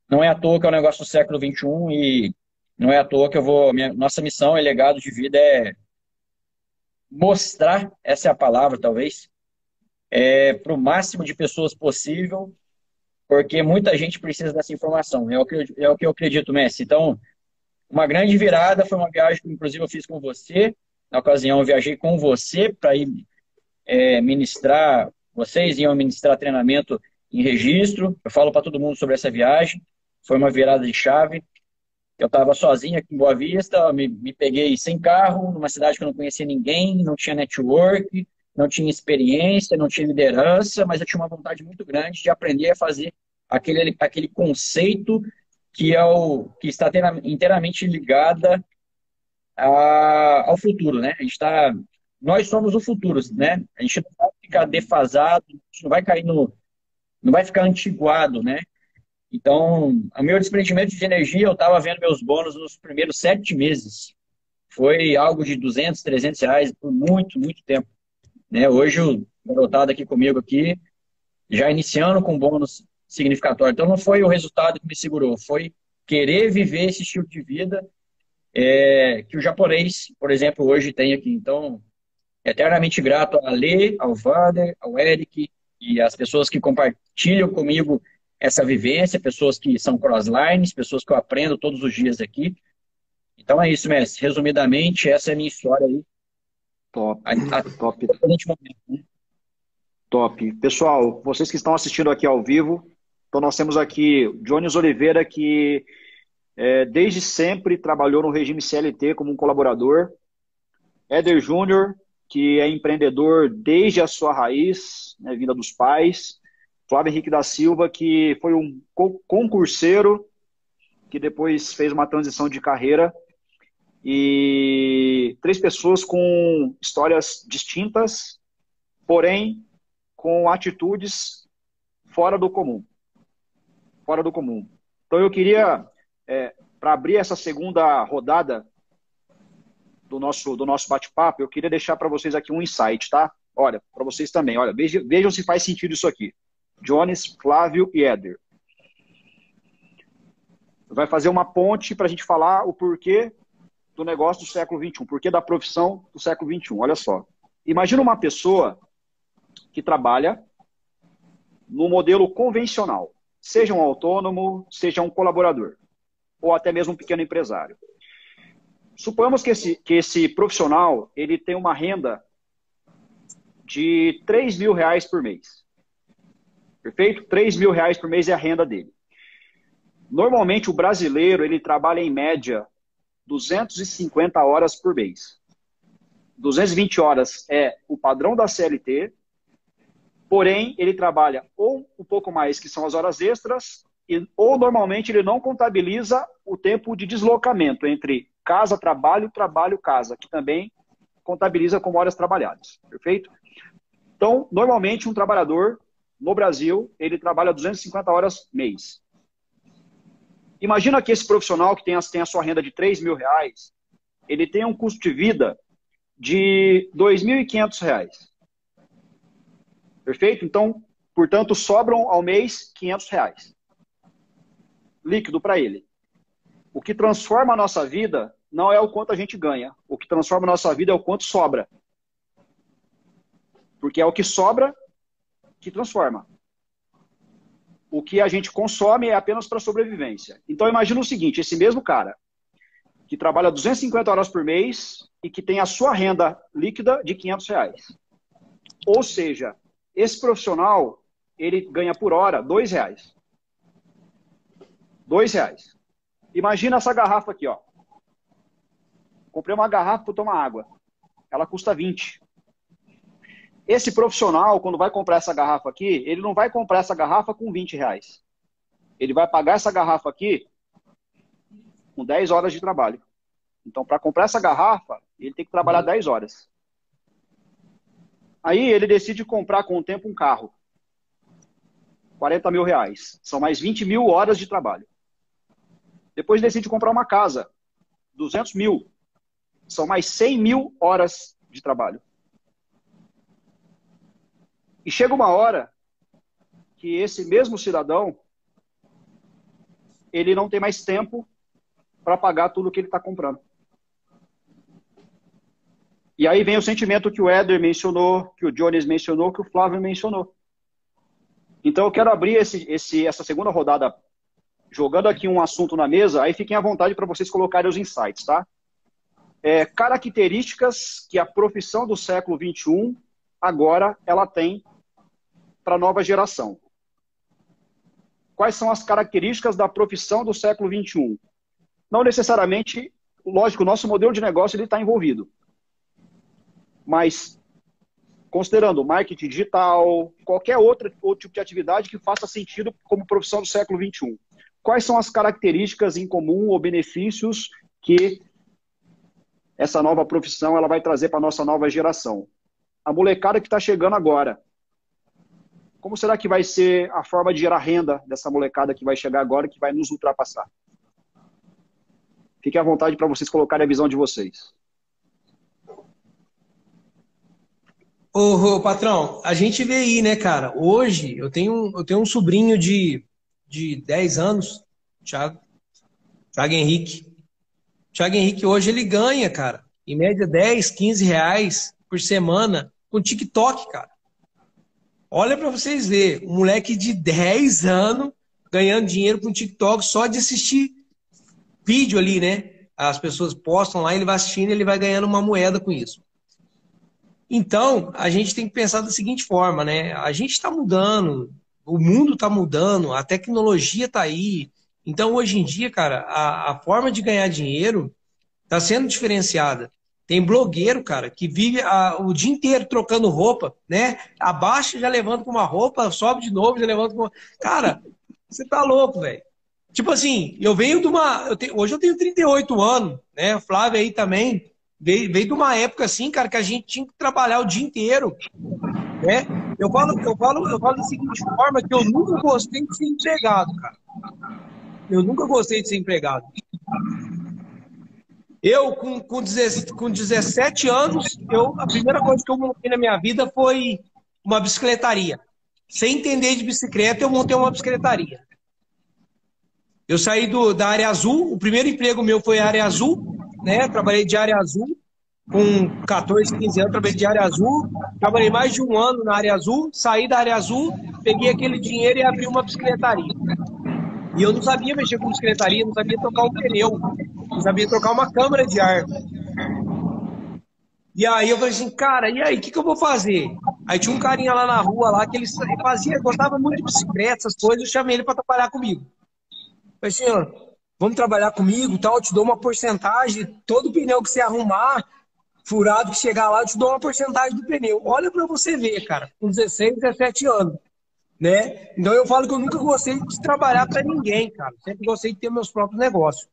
não é à toa que é um negócio do século XXI e não é à toa que eu vou. Minha, nossa missão e legado de vida é mostrar, essa é a palavra talvez, é, para o máximo de pessoas possível, porque muita gente precisa dessa informação. É o que, é o que eu acredito, Messi. Então, uma grande virada foi uma viagem que, inclusive, eu fiz com você. Na ocasião, eu viajei com você para ir é, ministrar, vocês iam ministrar treinamento em registro. Eu falo para todo mundo sobre essa viagem. Foi uma virada de chave. Eu estava sozinho aqui em Boa Vista, me, me peguei sem carro, numa cidade que eu não conhecia ninguém, não tinha network, não tinha experiência, não tinha liderança, mas eu tinha uma vontade muito grande de aprender a fazer aquele, aquele conceito que é o que está inteiramente ligada a, ao futuro, né? A gente está, nós somos o futuro, né? A gente não vai ficar defasado, a gente não vai cair no, não vai ficar antiguado, né? Então, o meu desprendimento de energia, eu estava vendo meus bônus nos primeiros sete meses. Foi algo de 200, 300 reais por muito, muito tempo. Né? Hoje, o garotado aqui comigo aqui, já iniciando com bônus significatório. Então, não foi o resultado que me segurou, foi querer viver esse estilo de vida é, que o japonês, por exemplo, hoje tem aqui. Então, eternamente grato a Lê, ao Vader, ao Eric e as pessoas que compartilham comigo essa vivência, pessoas que são crosslines, pessoas que eu aprendo todos os dias aqui. Então é isso, mestre. Resumidamente, essa é a minha história aí. Top. A, a, top. Momento, né? Top. Pessoal, vocês que estão assistindo aqui ao vivo, então nós temos aqui Jones Oliveira, que é, desde sempre trabalhou no regime CLT como um colaborador. Éder Júnior, que é empreendedor desde a sua raiz, né, vinda dos pais. Flávio Henrique da Silva, que foi um concurseiro que depois fez uma transição de carreira e três pessoas com histórias distintas, porém com atitudes fora do comum. Fora do comum. Então eu queria, é, para abrir essa segunda rodada do nosso, do nosso bate-papo, eu queria deixar para vocês aqui um insight, tá? Olha, para vocês também, olha, vejam, vejam se faz sentido isso aqui. Jones, Flávio e Éder. Vai fazer uma ponte para a gente falar o porquê do negócio do século XXI, porquê da profissão do século XXI. Olha só. Imagina uma pessoa que trabalha no modelo convencional, seja um autônomo, seja um colaborador, ou até mesmo um pequeno empresário. Suponhamos que esse, que esse profissional ele tem uma renda de 3 mil reais por mês. Perfeito? 3 mil reais por mês é a renda dele. Normalmente o brasileiro ele trabalha em média 250 horas por mês. 220 horas é o padrão da CLT, porém ele trabalha ou um pouco mais, que são as horas extras, ou normalmente ele não contabiliza o tempo de deslocamento entre casa, trabalho, trabalho, casa, que também contabiliza como horas trabalhadas. Perfeito? Então, normalmente um trabalhador no Brasil, ele trabalha 250 horas mês. Imagina que esse profissional que tem a, tem a sua renda de 3 mil reais, ele tem um custo de vida de 2.500 reais. Perfeito? Então, portanto, sobram ao mês 500 reais. Líquido para ele. O que transforma a nossa vida não é o quanto a gente ganha. O que transforma a nossa vida é o quanto sobra. Porque é o que sobra que transforma. O que a gente consome é apenas para sobrevivência. Então imagina o seguinte, esse mesmo cara que trabalha 250 horas por mês e que tem a sua renda líquida de 500 reais. Ou seja, esse profissional ele ganha por hora dois reais. Dois reais. Imagina essa garrafa aqui, ó. Comprei uma garrafa para tomar água. Ela custa 20. Esse profissional, quando vai comprar essa garrafa aqui, ele não vai comprar essa garrafa com 20 reais. Ele vai pagar essa garrafa aqui com 10 horas de trabalho. Então, para comprar essa garrafa, ele tem que trabalhar 10 horas. Aí ele decide comprar com o tempo um carro. 40 mil reais. São mais 20 mil horas de trabalho. Depois decide comprar uma casa. 200 mil. São mais 100 mil horas de trabalho. E chega uma hora que esse mesmo cidadão ele não tem mais tempo para pagar tudo que ele está comprando. E aí vem o sentimento que o Éder mencionou, que o Jones mencionou, que o Flávio mencionou. Então eu quero abrir esse, esse, essa segunda rodada jogando aqui um assunto na mesa, aí fiquem à vontade para vocês colocarem os insights, tá? É, características que a profissão do século XXI agora ela tem para a nova geração. Quais são as características da profissão do século XXI? Não necessariamente, lógico, o nosso modelo de negócio está envolvido. Mas, considerando marketing digital, qualquer outro, outro tipo de atividade que faça sentido como profissão do século XXI. Quais são as características em comum ou benefícios que essa nova profissão ela vai trazer para a nossa nova geração? A molecada que está chegando agora, como será que vai ser a forma de gerar renda dessa molecada que vai chegar agora, que vai nos ultrapassar? Fique à vontade para vocês colocarem a visão de vocês. Ô, ô, patrão, a gente vê aí, né, cara? Hoje eu tenho, eu tenho um sobrinho de, de 10 anos, Thiago, Thiago Henrique. Thiago Henrique hoje ele ganha, cara, em média 10, 15 reais por semana com TikTok, cara. Olha para vocês verem, um moleque de 10 anos ganhando dinheiro com TikTok só de assistir vídeo ali, né? As pessoas postam lá, ele vai assistindo, ele vai ganhando uma moeda com isso. Então, a gente tem que pensar da seguinte forma, né? A gente está mudando, o mundo está mudando, a tecnologia está aí. Então, hoje em dia, cara, a, a forma de ganhar dinheiro está sendo diferenciada. Tem blogueiro, cara, que vive a, o dia inteiro trocando roupa, né? Abaixa, já levanta com uma roupa, sobe de novo, já levanta com uma... Cara, você tá louco, velho. Tipo assim, eu venho de uma. Eu tenho, hoje eu tenho 38 anos, né? O Flávio aí também. Veio, veio de uma época assim, cara, que a gente tinha que trabalhar o dia inteiro. Né? Eu falo, eu falo, eu falo da seguinte forma que eu nunca gostei de ser empregado, cara. Eu nunca gostei de ser empregado. Eu, com, com, 17, com 17 anos, eu, a primeira coisa que eu montei na minha vida foi uma bicicletaria. Sem entender de bicicleta, eu montei uma bicicletaria. Eu saí do, da área azul, o primeiro emprego meu foi área azul, né? Trabalhei de área azul, com 14, 15 anos, trabalhei de área azul, trabalhei mais de um ano na área azul, saí da área azul, peguei aquele dinheiro e abri uma bicicletaria. E eu não sabia mexer com bicicletaria, não sabia trocar um pneu, não sabia trocar uma câmara de ar. E aí eu falei assim, cara, e aí, o que, que eu vou fazer? Aí tinha um carinha lá na rua lá que ele fazia, gostava muito de bicicleta, essas coisas, eu chamei ele para trabalhar comigo. Falei assim, ó, vamos trabalhar comigo, tal, eu te dou uma porcentagem, todo pneu que você arrumar, furado que chegar lá, eu te dou uma porcentagem do pneu. Olha para você ver, cara, com 16, 17 anos né? Então eu falo que eu nunca gostei de trabalhar para ninguém, cara. Sempre gostei de ter meus próprios negócios.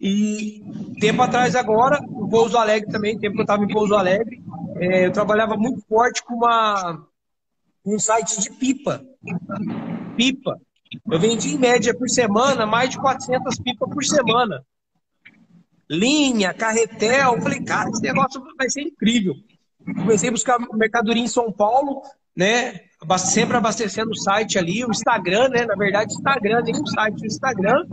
E tempo atrás agora, o Pouso Alegre também, tempo que eu estava em Pouso Alegre, é, eu trabalhava muito forte com uma um site de pipa. Pipa. Eu vendi em média por semana mais de 400 pipas por semana. Linha, carretel. Falei, cara, esse negócio vai ser incrível. Comecei a buscar mercadoria em São Paulo, né? Sempre abastecendo o site ali, o Instagram, né? Na verdade, Instagram, nem o site, o Instagram,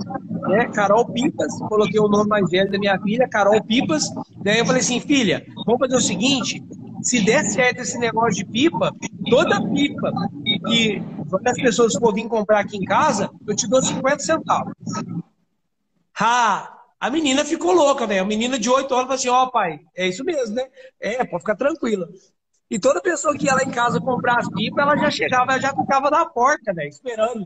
né? Carol Pipas, coloquei o nome mais velho da minha filha, Carol Pipas. Daí eu falei assim, filha, vamos fazer o seguinte: se der certo esse negócio de pipa, toda pipa que as pessoas for vir comprar aqui em casa, eu te dou 50 centavos. Ha! A menina ficou louca, velho. A menina de 8 anos falou assim: Ó, oh, pai, é isso mesmo, né? É, pode ficar tranquila. E toda pessoa que ia lá em casa comprar as pipas, ela já chegava, ela já ficava na porta, né? Esperando.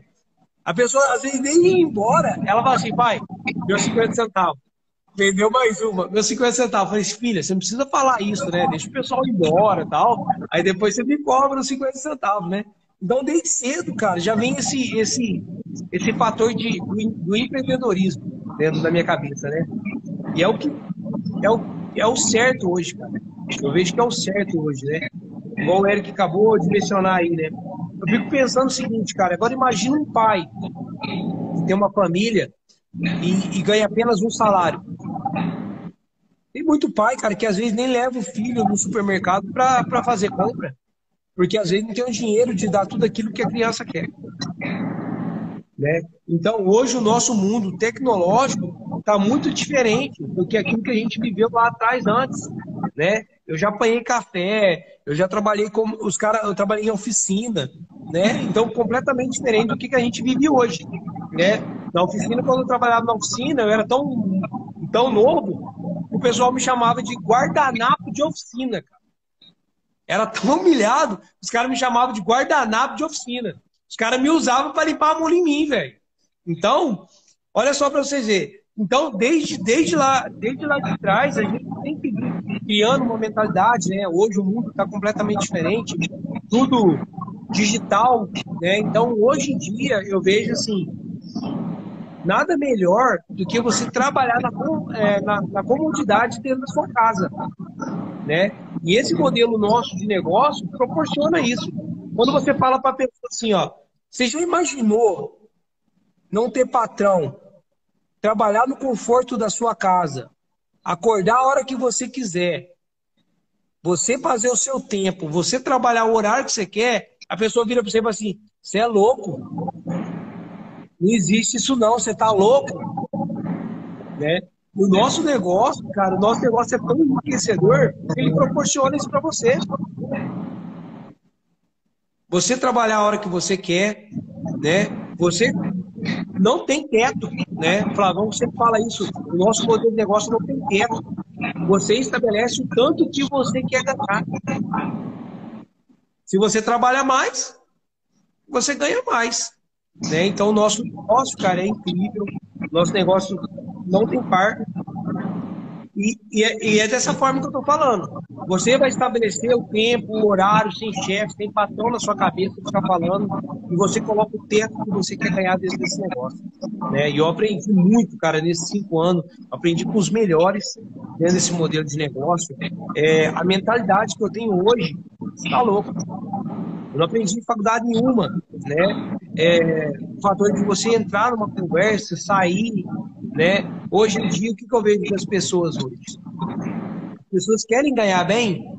A pessoa, às vezes, nem ia embora. Ela fala assim: pai, deu 50 centavos. Vendeu mais uma, meus 50 centavos. falei, filha, você não precisa falar isso, né? Deixa o pessoal ir embora tal. Aí depois você me cobra os 50 centavos, né? Então, desde cedo, cara, já vem esse, esse, esse fator de, do empreendedorismo dentro da minha cabeça, né? E é o que é o, é o certo hoje, cara. Eu vejo que é o certo hoje, né? Igual o Eric acabou de mencionar aí, né? Eu fico pensando o seguinte, cara. Agora imagina um pai que tem uma família e, e ganha apenas um salário. Tem muito pai, cara, que às vezes nem leva o filho no supermercado para fazer compra. Porque às vezes não tem o dinheiro de dar tudo aquilo que a criança quer. Né? Então, hoje o nosso mundo tecnológico está muito diferente do que aquilo que a gente viveu lá atrás antes. Né? Eu já apanhei café, eu já trabalhei com os caras, eu trabalhei em oficina, né? Então, completamente diferente do que, que a gente vive hoje. Né? Na oficina, quando eu trabalhava na oficina, eu era tão, tão novo, o pessoal me chamava de guardanapo de oficina, cara. Era tão humilhado, os caras me chamavam de guardanapo de oficina. Os caras me usavam para limpar a mula em mim, velho. Então, olha só para vocês verem. Então, desde, desde, lá, desde lá de trás, a gente tem que ir criando uma mentalidade, né? Hoje o mundo está completamente diferente, tudo digital, né? Então, hoje em dia, eu vejo assim, nada melhor do que você trabalhar na, é, na, na comodidade dentro da sua casa, né? E esse modelo nosso de negócio proporciona isso. Quando você fala para a pessoa assim, ó, você já imaginou não ter patrão, trabalhar no conforto da sua casa, acordar a hora que você quiser, você fazer o seu tempo, você trabalhar o horário que você quer, a pessoa vira para você e fala assim: você é louco. Não existe isso não, você tá louco. Né? O nosso negócio, cara, o nosso negócio é tão enriquecedor que ele proporciona isso para você. Você trabalhar a hora que você quer, né? Você não tem teto, né? Flavão sempre fala isso. O nosso modelo de negócio não tem teto. Você estabelece o tanto que você quer ganhar. Se você trabalha mais, você ganha mais. Né? Então, o nosso negócio, cara, é incrível. Nosso negócio não tem par. E, e, é, e, é, dessa forma que eu estou falando. Você vai estabelecer o tempo, o horário, sem chefe, sem patrão na sua cabeça que está falando, e você coloca o tempo que você quer ganhar dentro desse negócio. Né? E eu aprendi muito, cara, nesses cinco anos. Aprendi com os melhores dentro desse modelo de negócio. É, a mentalidade que eu tenho hoje está louco. Eu não aprendi em faculdade nenhuma, né? É, o fator de você entrar numa conversa, sair, né? Hoje em dia, o que, eu vejo das pessoas hoje? As pessoas querem ganhar bem?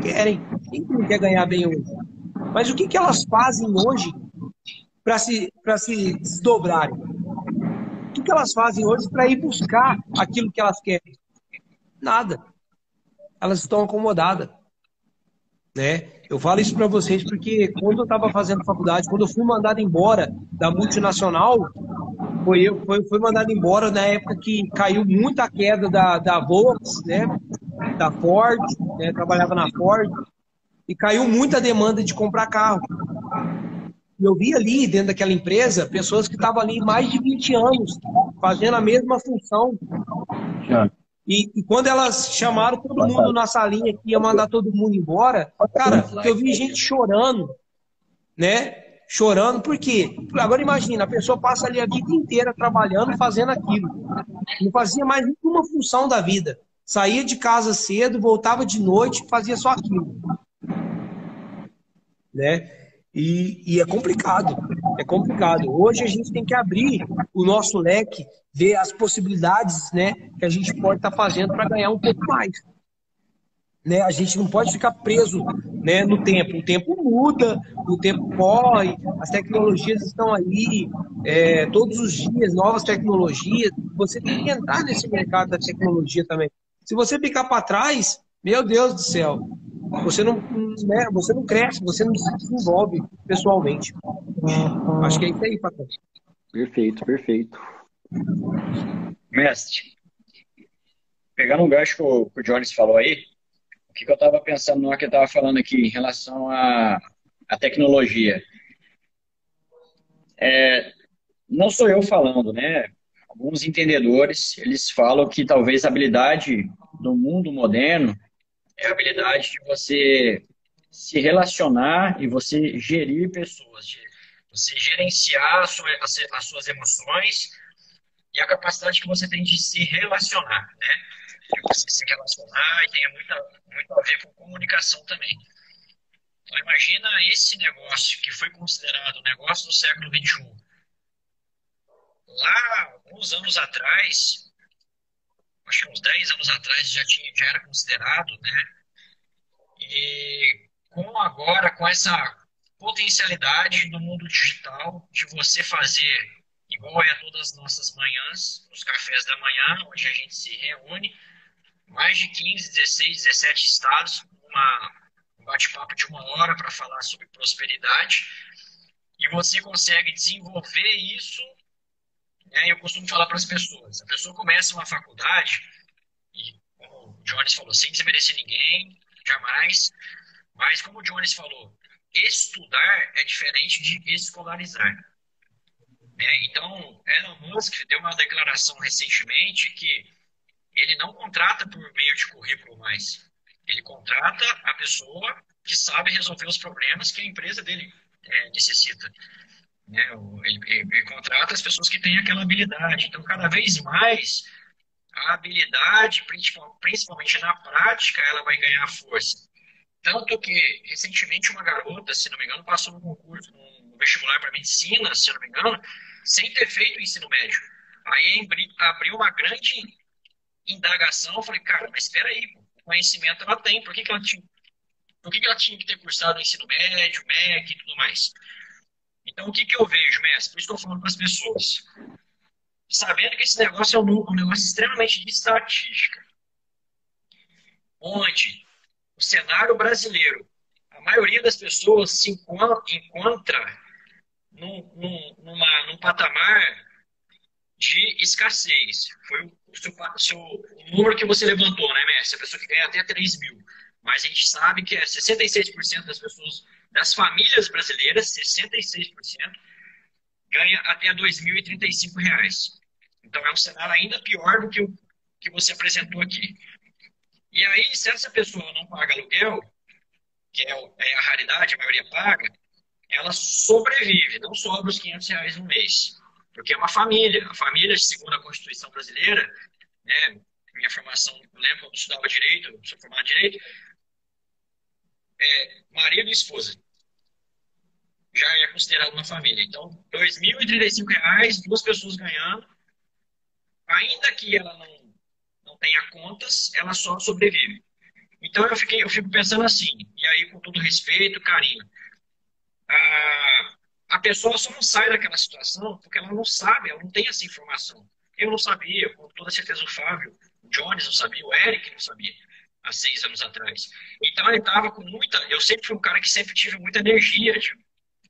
Querem. Quem não quer ganhar bem hoje? Mas o que, que elas fazem hoje para se, se desdobrarem? O que elas fazem hoje para ir buscar aquilo que elas querem? Nada. Elas estão acomodadas. Né? Eu falo isso para vocês porque quando eu estava fazendo faculdade, quando eu fui mandado embora da multinacional, foi eu foi, fui mandado embora na época que caiu muita queda da, da Volks, né? Da Ford, né? trabalhava na Ford, e caiu muita demanda de comprar carro. E eu vi ali, dentro daquela empresa, pessoas que estavam ali mais de 20 anos, fazendo a mesma função. E, e, quando elas chamaram todo mundo na salinha que ia mandar todo mundo embora, cara, eu vi gente chorando, né? Chorando, por quê? Agora imagina, a pessoa passa ali a vida inteira trabalhando, fazendo aquilo. Não fazia mais nenhuma função da vida. Saía de casa cedo, voltava de noite, fazia só aquilo. Né? E, e, é complicado, é complicado. Hoje a gente tem que abrir o nosso leque, ver as possibilidades né, que a gente pode estar tá fazendo para ganhar um pouco mais. Né? A gente não pode ficar preso né, no tempo. O tempo muda, o tempo corre, as tecnologias estão aí é, todos os dias, novas tecnologias. Você tem que entrar nesse mercado da tecnologia também. Se você ficar para trás, meu Deus do céu, você não, né, você não cresce, você não se desenvolve pessoalmente. Acho que é isso aí, patrão. Perfeito, perfeito. Mestre, pegando um gancho que o, que o Jones falou aí, o que, que eu estava pensando no que eu estava falando aqui em relação à, à tecnologia. É, não sou eu falando, né? Alguns entendedores, eles falam que talvez a habilidade do mundo moderno é a habilidade de você se relacionar e você gerir pessoas, você gerenciar as suas emoções e a capacidade que você tem de se relacionar, né? De você se relacionar e tem muita, muito a ver com comunicação também. Então, imagina esse negócio que foi considerado o negócio do século XXI. Lá, alguns anos atrás, acho que uns 10 anos atrás já, tinha, já era considerado, né? E com agora, com essa potencialidade do mundo digital de você fazer igual é todas as nossas manhãs, nos cafés da manhã, onde a gente se reúne, mais de 15, 16, 17 estados, uma, um bate-papo de uma hora para falar sobre prosperidade, e você consegue desenvolver isso né, eu costumo falar para as pessoas: a pessoa começa uma faculdade, e como o Jones falou, sem desmerecer ninguém, jamais, mas como o Jones falou, estudar é diferente de escolarizar. É, então, Elon Musk deu uma declaração recentemente que ele não contrata por meio de currículo mais. Ele contrata a pessoa que sabe resolver os problemas que a empresa dele é, necessita. Né? Ele, ele, ele, contrata as pessoas que têm aquela habilidade. Então, cada vez mais, a habilidade, principalmente na prática, ela vai ganhar força. Tanto que, recentemente, uma garota, se não me engano, passou no concurso, no vestibular para medicina, se não me engano, sem ter feito o ensino médio. Aí abriu uma grande indagação. Eu falei, cara, mas espera aí, conhecimento ela tem, por que, que ela tinha por que, que ela tinha que ter cursado ensino médio, MEC e tudo mais? Então, o que, que eu vejo, mestre? Eu estou falando para as pessoas. Sabendo que esse negócio é um, um negócio extremamente de estatística. Onde o cenário brasileiro, a maioria das pessoas se encontra num, num, numa, num patamar de escassez. Foi o, seu, seu, o número que você levantou, né, mestre? A pessoa que ganha até 3 mil. Mas a gente sabe que é 66% das pessoas das famílias brasileiras, 66%, ganha até R$ 2.035. Então é um cenário ainda pior do que o que você apresentou aqui. E aí, se essa pessoa não paga aluguel, que é, é a raridade, a maioria paga, ela sobrevive, não sobra os 500 reais no mês. Porque é uma família. A família, segundo a Constituição brasileira, né, minha formação, lembro quando eu estudava direito, sou formado em direito, é, marido e esposa. Já é considerado uma família. Então, R$ 2.035, duas pessoas ganhando. Ainda que ela não, não tenha contas, ela só sobrevive. Então, eu, fiquei, eu fico pensando assim, e aí, com todo respeito, carinho, a, a pessoa só não sai daquela situação porque ela não sabe, ela não tem essa informação. Eu não sabia, com toda certeza o Fábio, o Jones não sabia, o Eric não sabia há seis anos atrás. Então ele estava com muita. Eu sempre fui um cara que sempre tive muita energia de,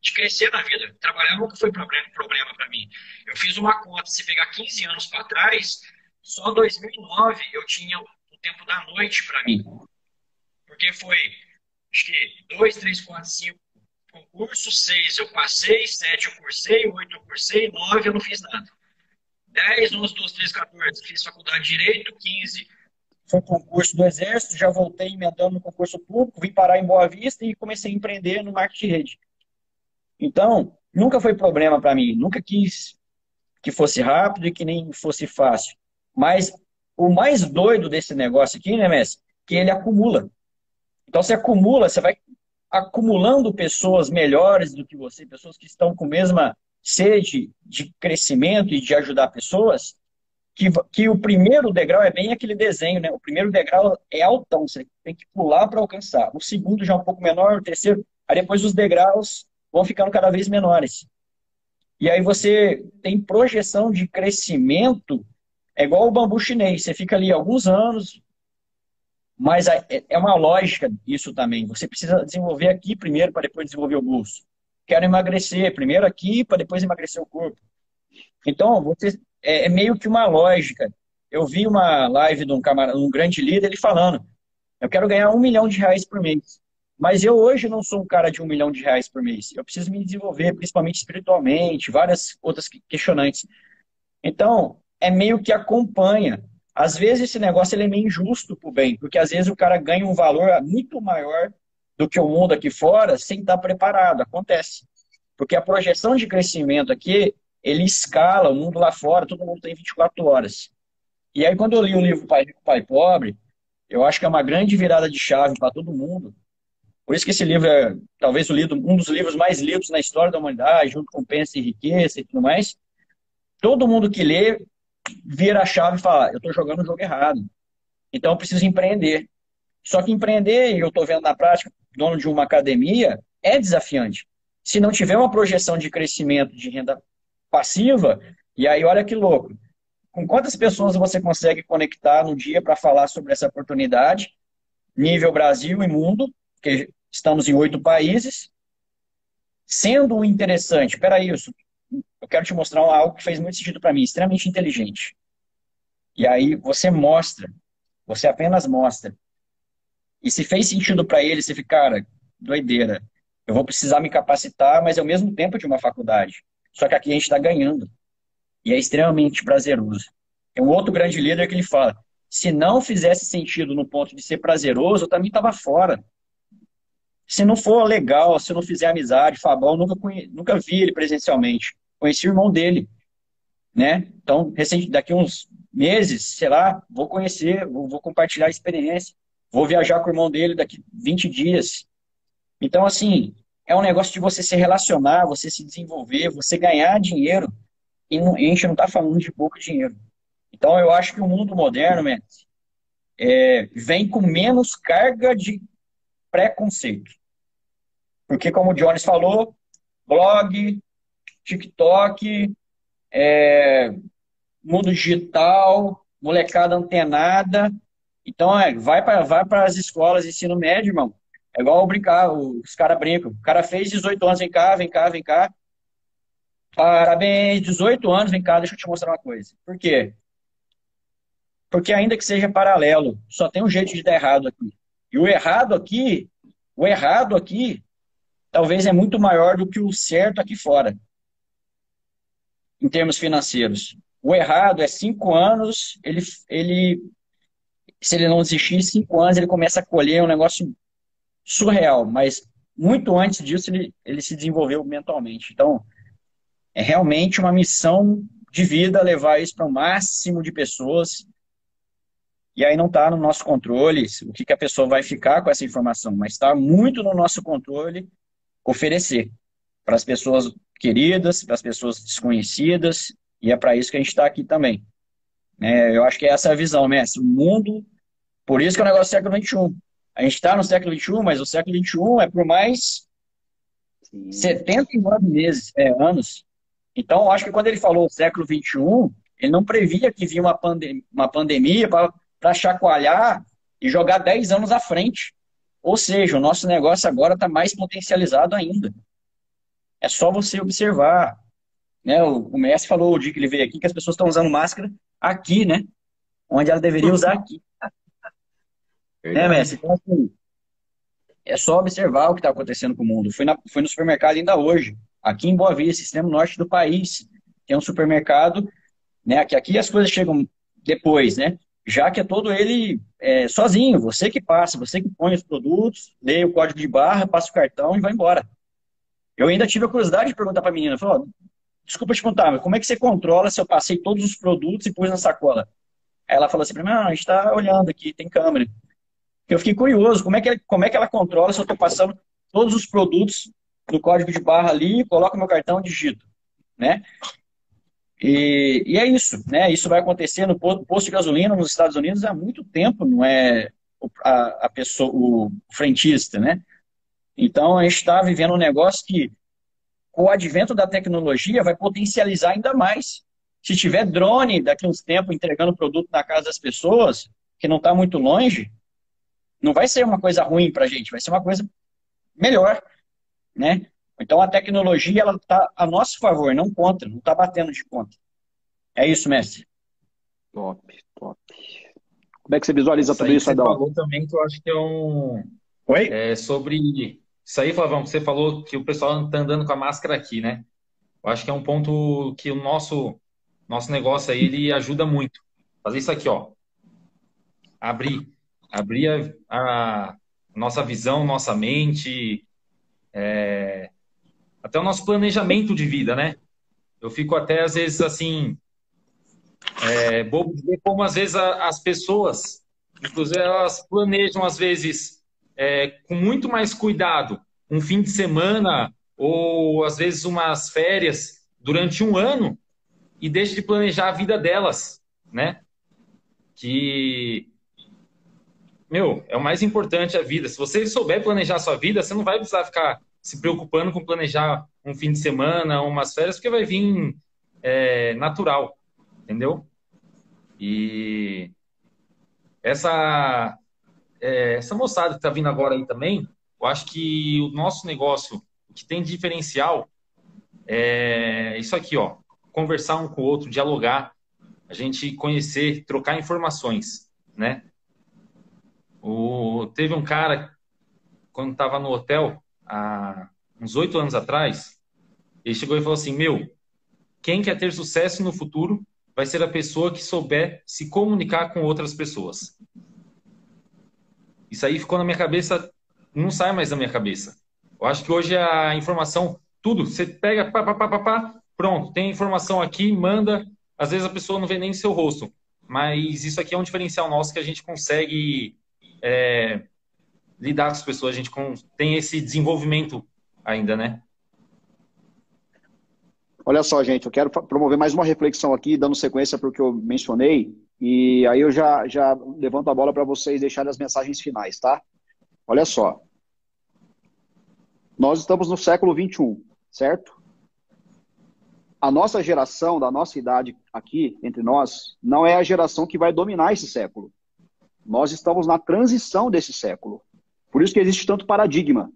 de crescer na vida. Trabalhar nunca foi problema, para mim. Eu fiz uma conta, se pegar 15 anos para trás, só 2009 eu tinha o tempo da noite para mim. Porque foi, acho que 2, 3, 4, 5 concursos, 6 eu passei, 7 eu cursei, 8 eu cursei, 9 eu não fiz nada. 10, 11, 12, 13, 14 fiz faculdade de Direito, 15 foi um concurso do Exército, já voltei emendando no concurso público, vim parar em Boa Vista e comecei a empreender no marketing de rede. Então, nunca foi problema para mim, nunca quis que fosse rápido e que nem fosse fácil. Mas o mais doido desse negócio aqui, né, Messi, que ele acumula. Então, você acumula, você vai acumulando pessoas melhores do que você, pessoas que estão com a mesma sede de crescimento e de ajudar pessoas, que, que o primeiro degrau é bem aquele desenho, né? O primeiro degrau é altão, você tem que pular para alcançar. O segundo já é um pouco menor, o terceiro, aí depois os degraus vão ficando cada vez menores. E aí você tem projeção de crescimento, é igual o bambu chinês, você fica ali alguns anos, mas é, é uma lógica isso também. Você precisa desenvolver aqui primeiro para depois desenvolver o bolso. Quero emagrecer primeiro aqui para depois emagrecer o corpo. Então, você é, é, meio que uma lógica. Eu vi uma live de um, camarada, um grande líder, ele falando: eu quero ganhar um milhão de reais por mês. Mas eu hoje não sou um cara de um milhão de reais por mês. Eu preciso me desenvolver, principalmente espiritualmente, várias outras questionantes. Então, é meio que acompanha. Às vezes esse negócio ele é meio injusto pro bem, porque às vezes o cara ganha um valor muito maior do que o mundo aqui fora sem estar preparado. Acontece. Porque a projeção de crescimento aqui, ele escala o mundo lá fora, todo mundo tem 24 horas. E aí, quando eu li o livro Pai Rico, Pai Pobre, eu acho que é uma grande virada de chave para todo mundo. Por isso que esse livro é talvez um dos livros mais lidos na história da humanidade, junto com Pensa e Riqueza e tudo mais. Todo mundo que lê vira a chave e fala: eu estou jogando o jogo errado. Então eu preciso empreender. Só que empreender, e eu estou vendo na prática, dono de uma academia, é desafiante. Se não tiver uma projeção de crescimento de renda passiva, e aí olha que louco. Com quantas pessoas você consegue conectar no dia para falar sobre essa oportunidade, nível Brasil e mundo, que estamos em oito países, sendo interessante, espera isso, eu quero te mostrar algo que fez muito sentido para mim, extremamente inteligente. E aí você mostra, você apenas mostra. E se fez sentido para ele, você fica, cara, doideira. Eu vou precisar me capacitar, mas ao mesmo tempo de uma faculdade. Só que aqui a gente está ganhando. E é extremamente prazeroso. Tem um outro grande líder que ele fala: se não fizesse sentido no ponto de ser prazeroso, eu também estava fora. Se não for legal, se não fizer amizade, Fabão, nunca, conhe... nunca vi ele presencialmente. Conheci o irmão dele, né? Então, recente, daqui uns meses, sei lá, vou conhecer, vou, vou compartilhar a experiência, vou viajar com o irmão dele daqui 20 dias. Então, assim, é um negócio de você se relacionar, você se desenvolver, você ganhar dinheiro, e, a gente não está falando de pouco dinheiro. Então, eu acho que o mundo moderno, Messi, é, vem com menos carga de preconceito. Porque, como o Jones falou, blog, TikTok, é, mundo digital, molecada antenada. Então, é, vai para vai as escolas de ensino médio, irmão. É igual brincar, os caras brincam. O cara fez 18 anos, vem cá, vem cá, vem cá. Parabéns, 18 anos, vem cá, deixa eu te mostrar uma coisa. Por quê? Porque ainda que seja paralelo, só tem um jeito de dar errado aqui. E o errado aqui, o errado aqui, talvez é muito maior do que o certo aqui fora, em termos financeiros. O errado é cinco anos, ele, ele se ele não desistir, cinco anos ele começa a colher um negócio surreal, mas muito antes disso ele, ele se desenvolveu mentalmente. Então, é realmente uma missão de vida levar isso para o máximo de pessoas e aí não está no nosso controle o que, que a pessoa vai ficar com essa informação, mas está muito no nosso controle oferecer para as pessoas queridas, para as pessoas desconhecidas, e é para isso que a gente está aqui também. É, eu acho que é essa a visão, mestre. O mundo, por isso que é o negócio do século XXI. A gente está no século XXI, mas o século XXI é por mais Sim. 79 meses, é, anos. Então, acho que quando ele falou século XXI, ele não previa que vinha uma, pandem uma pandemia para para chacoalhar e jogar 10 anos à frente. Ou seja, o nosso negócio agora está mais potencializado ainda. É só você observar. Né? O, o Messi falou o dia que ele veio aqui que as pessoas estão usando máscara aqui, né? Onde ela deveria usar aqui. Né, Messi? Então, assim, é só observar o que está acontecendo com o mundo. Fui, na, fui no supermercado ainda hoje, aqui em Boa Vista, extremo norte do país. Tem um supermercado, né? Que aqui as coisas chegam depois, né? já que é todo ele é, sozinho, você que passa, você que põe os produtos, lê o código de barra, passa o cartão e vai embora. Eu ainda tive a curiosidade de perguntar para a menina, falou, desculpa te contar, mas como é que você controla se eu passei todos os produtos e pus na sacola? Aí ela falou assim para mim, ah, a gente está olhando aqui, tem câmera. Eu fiquei curioso, como é que, como é que ela controla se eu estou passando todos os produtos do código de barra ali, coloco meu cartão, digito, né? E, e, é isso, né? Isso vai acontecer no posto de gasolina nos Estados Unidos há muito tempo, não é a, a pessoa, o frentista, né? Então a gente está vivendo um negócio que, com o advento da tecnologia, vai potencializar ainda mais. Se tiver drone daqui uns tempos entregando produto na casa das pessoas, que não está muito longe, não vai ser uma coisa ruim para a gente, vai ser uma coisa melhor, né? Então a tecnologia ela está a nosso favor, não contra, não está batendo de conta. É isso, mestre. Top, top. Como é que você visualiza isso tudo isso, Adão? Você falou também que eu acho que é um. Oi? É sobre. Isso aí, Flavão, você falou que o pessoal está andando com a máscara aqui, né? Eu acho que é um ponto que o nosso, nosso negócio aí ele ajuda muito. Fazer isso aqui, ó. Abrir. Abrir a, a nossa visão, nossa mente, é, até o nosso planejamento de vida, né? Eu fico até às vezes assim, é, bobo de ver como às vezes as pessoas, inclusive elas planejam às vezes é, com muito mais cuidado um fim de semana ou às vezes umas férias durante um ano e deixam de planejar a vida delas, né? Que meu, é o mais importante a vida. Se você souber planejar a sua vida, você não vai precisar ficar se preocupando com planejar um fim de semana, umas férias, porque vai vir é, natural, entendeu? E essa é, essa moçada que está vindo agora aí também, eu acho que o nosso negócio, o que tem de diferencial, é isso aqui, ó, conversar um com o outro, dialogar, a gente conhecer, trocar informações, né? O, teve um cara, quando estava no hotel, há uns oito anos atrás, ele chegou e falou assim: Meu, quem quer ter sucesso no futuro vai ser a pessoa que souber se comunicar com outras pessoas. Isso aí ficou na minha cabeça, não sai mais da minha cabeça. Eu acho que hoje a informação, tudo, você pega, pá, pá, pá, pá, pá pronto, tem informação aqui, manda. Às vezes a pessoa não vê nem seu rosto, mas isso aqui é um diferencial nosso que a gente consegue é, lidar com as pessoas, a gente tem esse desenvolvimento ainda, né? Olha só, gente, eu quero promover mais uma reflexão aqui, dando sequência para o que eu mencionei, e aí eu já, já levanto a bola para vocês deixarem as mensagens finais, tá? Olha só. Nós estamos no século 21, certo? A nossa geração, da nossa idade aqui, entre nós, não é a geração que vai dominar esse século. Nós estamos na transição desse século. Por isso que existe tanto paradigma.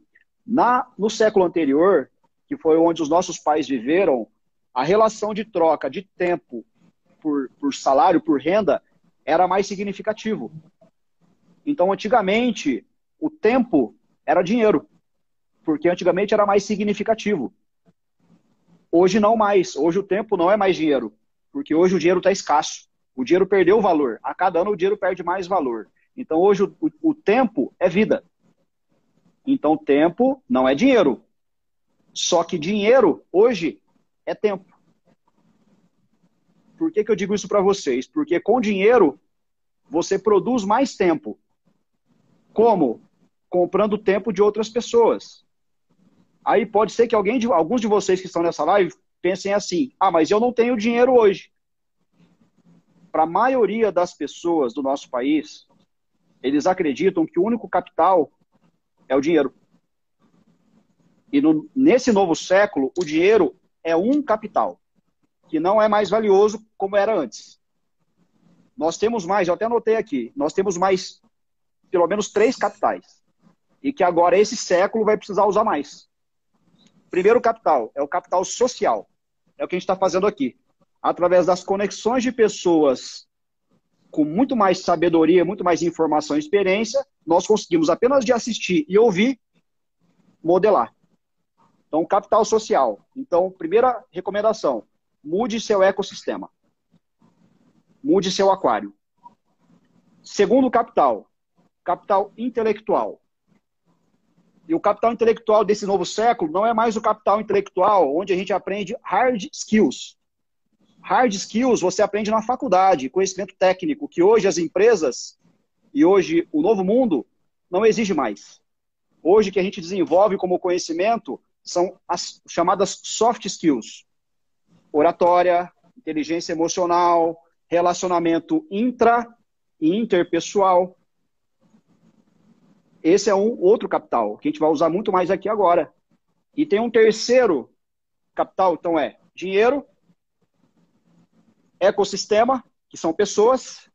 Na, no século anterior, que foi onde os nossos pais viveram, a relação de troca de tempo por, por salário, por renda, era mais significativo. Então, antigamente, o tempo era dinheiro, porque antigamente era mais significativo. Hoje não mais. Hoje o tempo não é mais dinheiro, porque hoje o dinheiro está escasso. O dinheiro perdeu valor. A cada ano o dinheiro perde mais valor. Então hoje o, o, o tempo é vida. Então, tempo não é dinheiro. Só que dinheiro, hoje, é tempo. Por que, que eu digo isso para vocês? Porque com dinheiro, você produz mais tempo. Como? Comprando tempo de outras pessoas. Aí pode ser que alguém de, alguns de vocês que estão nessa live pensem assim: ah, mas eu não tenho dinheiro hoje. Para a maioria das pessoas do nosso país, eles acreditam que o único capital é o dinheiro. E no, nesse novo século, o dinheiro é um capital, que não é mais valioso como era antes. Nós temos mais, eu até anotei aqui, nós temos mais, pelo menos três capitais. E que agora, esse século, vai precisar usar mais. Primeiro capital é o capital social. É o que a gente está fazendo aqui. Através das conexões de pessoas com muito mais sabedoria, muito mais informação e experiência, nós conseguimos apenas de assistir e ouvir, modelar. Então, capital social. Então, primeira recomendação: mude seu ecossistema. Mude seu aquário. Segundo capital, capital intelectual. E o capital intelectual desse novo século não é mais o capital intelectual onde a gente aprende hard skills, Hard skills você aprende na faculdade, conhecimento técnico, que hoje as empresas e hoje o novo mundo não exige mais. hoje que a gente desenvolve como conhecimento são as chamadas soft skills. Oratória, inteligência emocional, relacionamento intra e interpessoal. Esse é um outro capital que a gente vai usar muito mais aqui agora. E tem um terceiro capital, então é dinheiro, ecossistema, que são pessoas,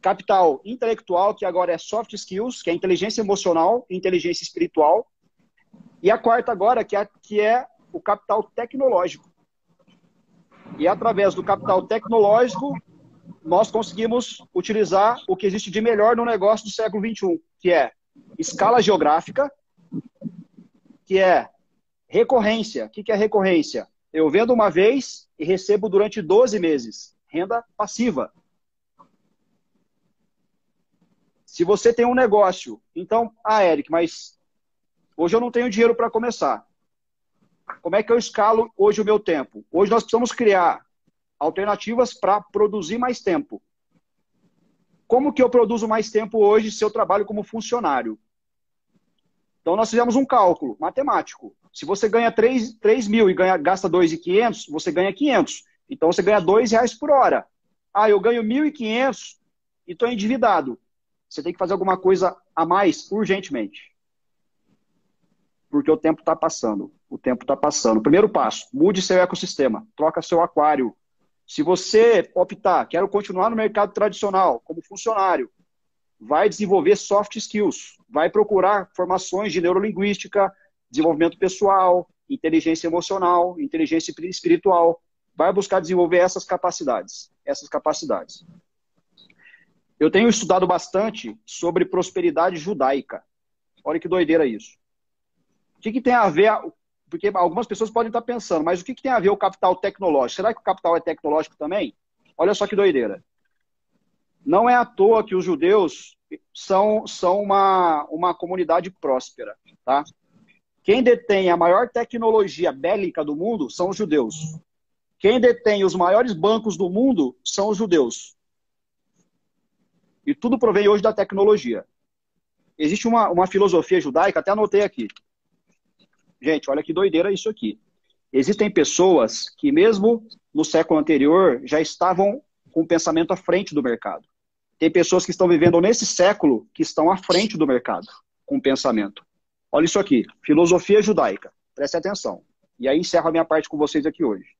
capital intelectual, que agora é soft skills, que é inteligência emocional inteligência espiritual, e a quarta agora, que é, que é o capital tecnológico. E através do capital tecnológico, nós conseguimos utilizar o que existe de melhor no negócio do século XXI, que é escala geográfica, que é recorrência. O que é recorrência? Eu vendo uma vez e recebo durante 12 meses. Renda passiva. Se você tem um negócio, então, ah, Eric, mas hoje eu não tenho dinheiro para começar. Como é que eu escalo hoje o meu tempo? Hoje nós precisamos criar alternativas para produzir mais tempo. Como que eu produzo mais tempo hoje se eu trabalho como funcionário? Então nós fizemos um cálculo matemático. Se você ganha 3, 3 mil e ganha, gasta 2,500, você ganha 500. Então você ganha 2 reais por hora. Ah, eu ganho 1.500 e estou endividado. Você tem que fazer alguma coisa a mais urgentemente. Porque o tempo está passando. O tempo está passando. Primeiro passo, mude seu ecossistema. Troca seu aquário. Se você optar, quero continuar no mercado tradicional como funcionário, vai desenvolver soft skills, vai procurar formações de neurolinguística, desenvolvimento pessoal, inteligência emocional, inteligência espiritual, vai buscar desenvolver essas capacidades, essas capacidades. Eu tenho estudado bastante sobre prosperidade judaica. Olha que doideira isso. O que, que tem a ver? Porque algumas pessoas podem estar pensando, mas o que, que tem a ver o capital tecnológico? Será que o capital é tecnológico também? Olha só que doideira. Não é à toa que os judeus são, são uma, uma comunidade próspera. Tá? Quem detém a maior tecnologia bélica do mundo são os judeus. Quem detém os maiores bancos do mundo são os judeus. E tudo provém hoje da tecnologia. Existe uma, uma filosofia judaica, até anotei aqui. Gente, olha que doideira isso aqui. Existem pessoas que, mesmo no século anterior, já estavam com o pensamento à frente do mercado. Tem pessoas que estão vivendo nesse século que estão à frente do mercado com o pensamento. Olha isso aqui, filosofia judaica. Preste atenção. E aí encerro a minha parte com vocês aqui hoje.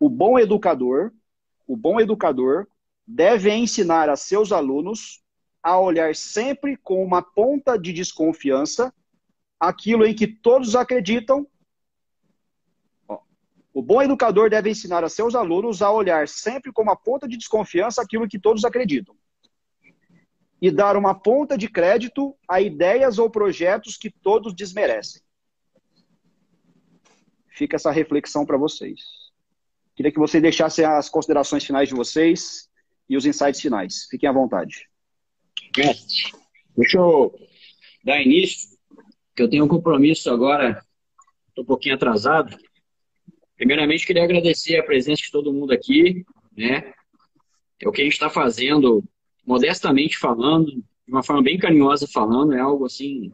O bom educador, o bom educador deve ensinar a seus alunos a olhar sempre com uma ponta de desconfiança aquilo em que todos acreditam. O bom educador deve ensinar a seus alunos a olhar sempre com uma ponta de desconfiança aquilo que todos acreditam. E dar uma ponta de crédito a ideias ou projetos que todos desmerecem. Fica essa reflexão para vocês. Queria que vocês deixassem as considerações finais de vocês e os insights finais. Fiquem à vontade. Deixa eu dar início, que eu tenho um compromisso agora, estou um pouquinho atrasado. Primeiramente, queria agradecer a presença de todo mundo aqui, né? É o que a gente está fazendo, modestamente falando, de uma forma bem carinhosa falando, é algo assim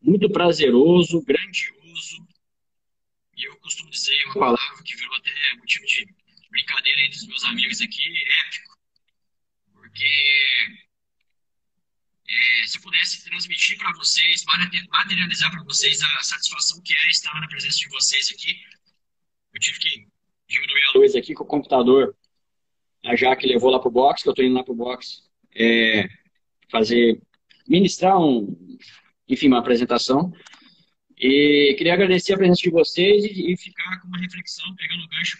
muito prazeroso, grandioso. E eu costumo dizer uma palavra que virou até motivo de brincadeira entre os meus amigos aqui, épico porque é, se eu pudesse transmitir para vocês, materializar para vocês a satisfação que é estar na presença de vocês aqui, eu tive que diminuir a luz aqui com o computador. A Jaque levou lá para o box, que eu estou indo lá para o box é, fazer, ministrar um, enfim, uma apresentação. E queria agradecer a presença de vocês e, e ficar com uma reflexão, pegando o gancho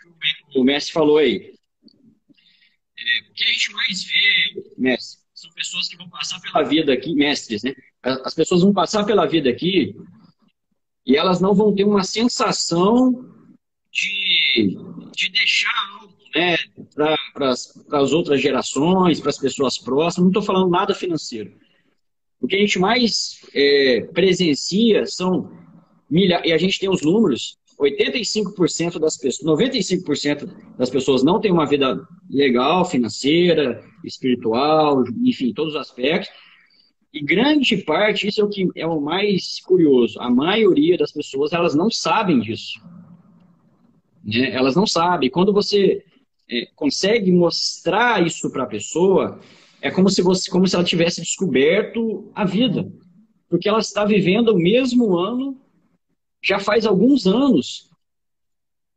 que o Messi falou aí. É, o que a gente mais vê, mestre, são pessoas que vão passar pela vida aqui, mestres, né? As pessoas vão passar pela vida aqui e elas não vão ter uma sensação de, de deixar algo né, para as outras gerações, para as pessoas próximas. Não estou falando nada financeiro. O que a gente mais é, presencia são milha e a gente tem os números 85% das pessoas, 95% das pessoas não têm uma vida legal, financeira, espiritual, enfim, todos os aspectos. E grande parte, isso é o que é o mais curioso, a maioria das pessoas, elas não sabem disso. Né? Elas não sabem. Quando você é, consegue mostrar isso para a pessoa, é como se, você, como se ela tivesse descoberto a vida. Porque ela está vivendo o mesmo ano já faz alguns anos.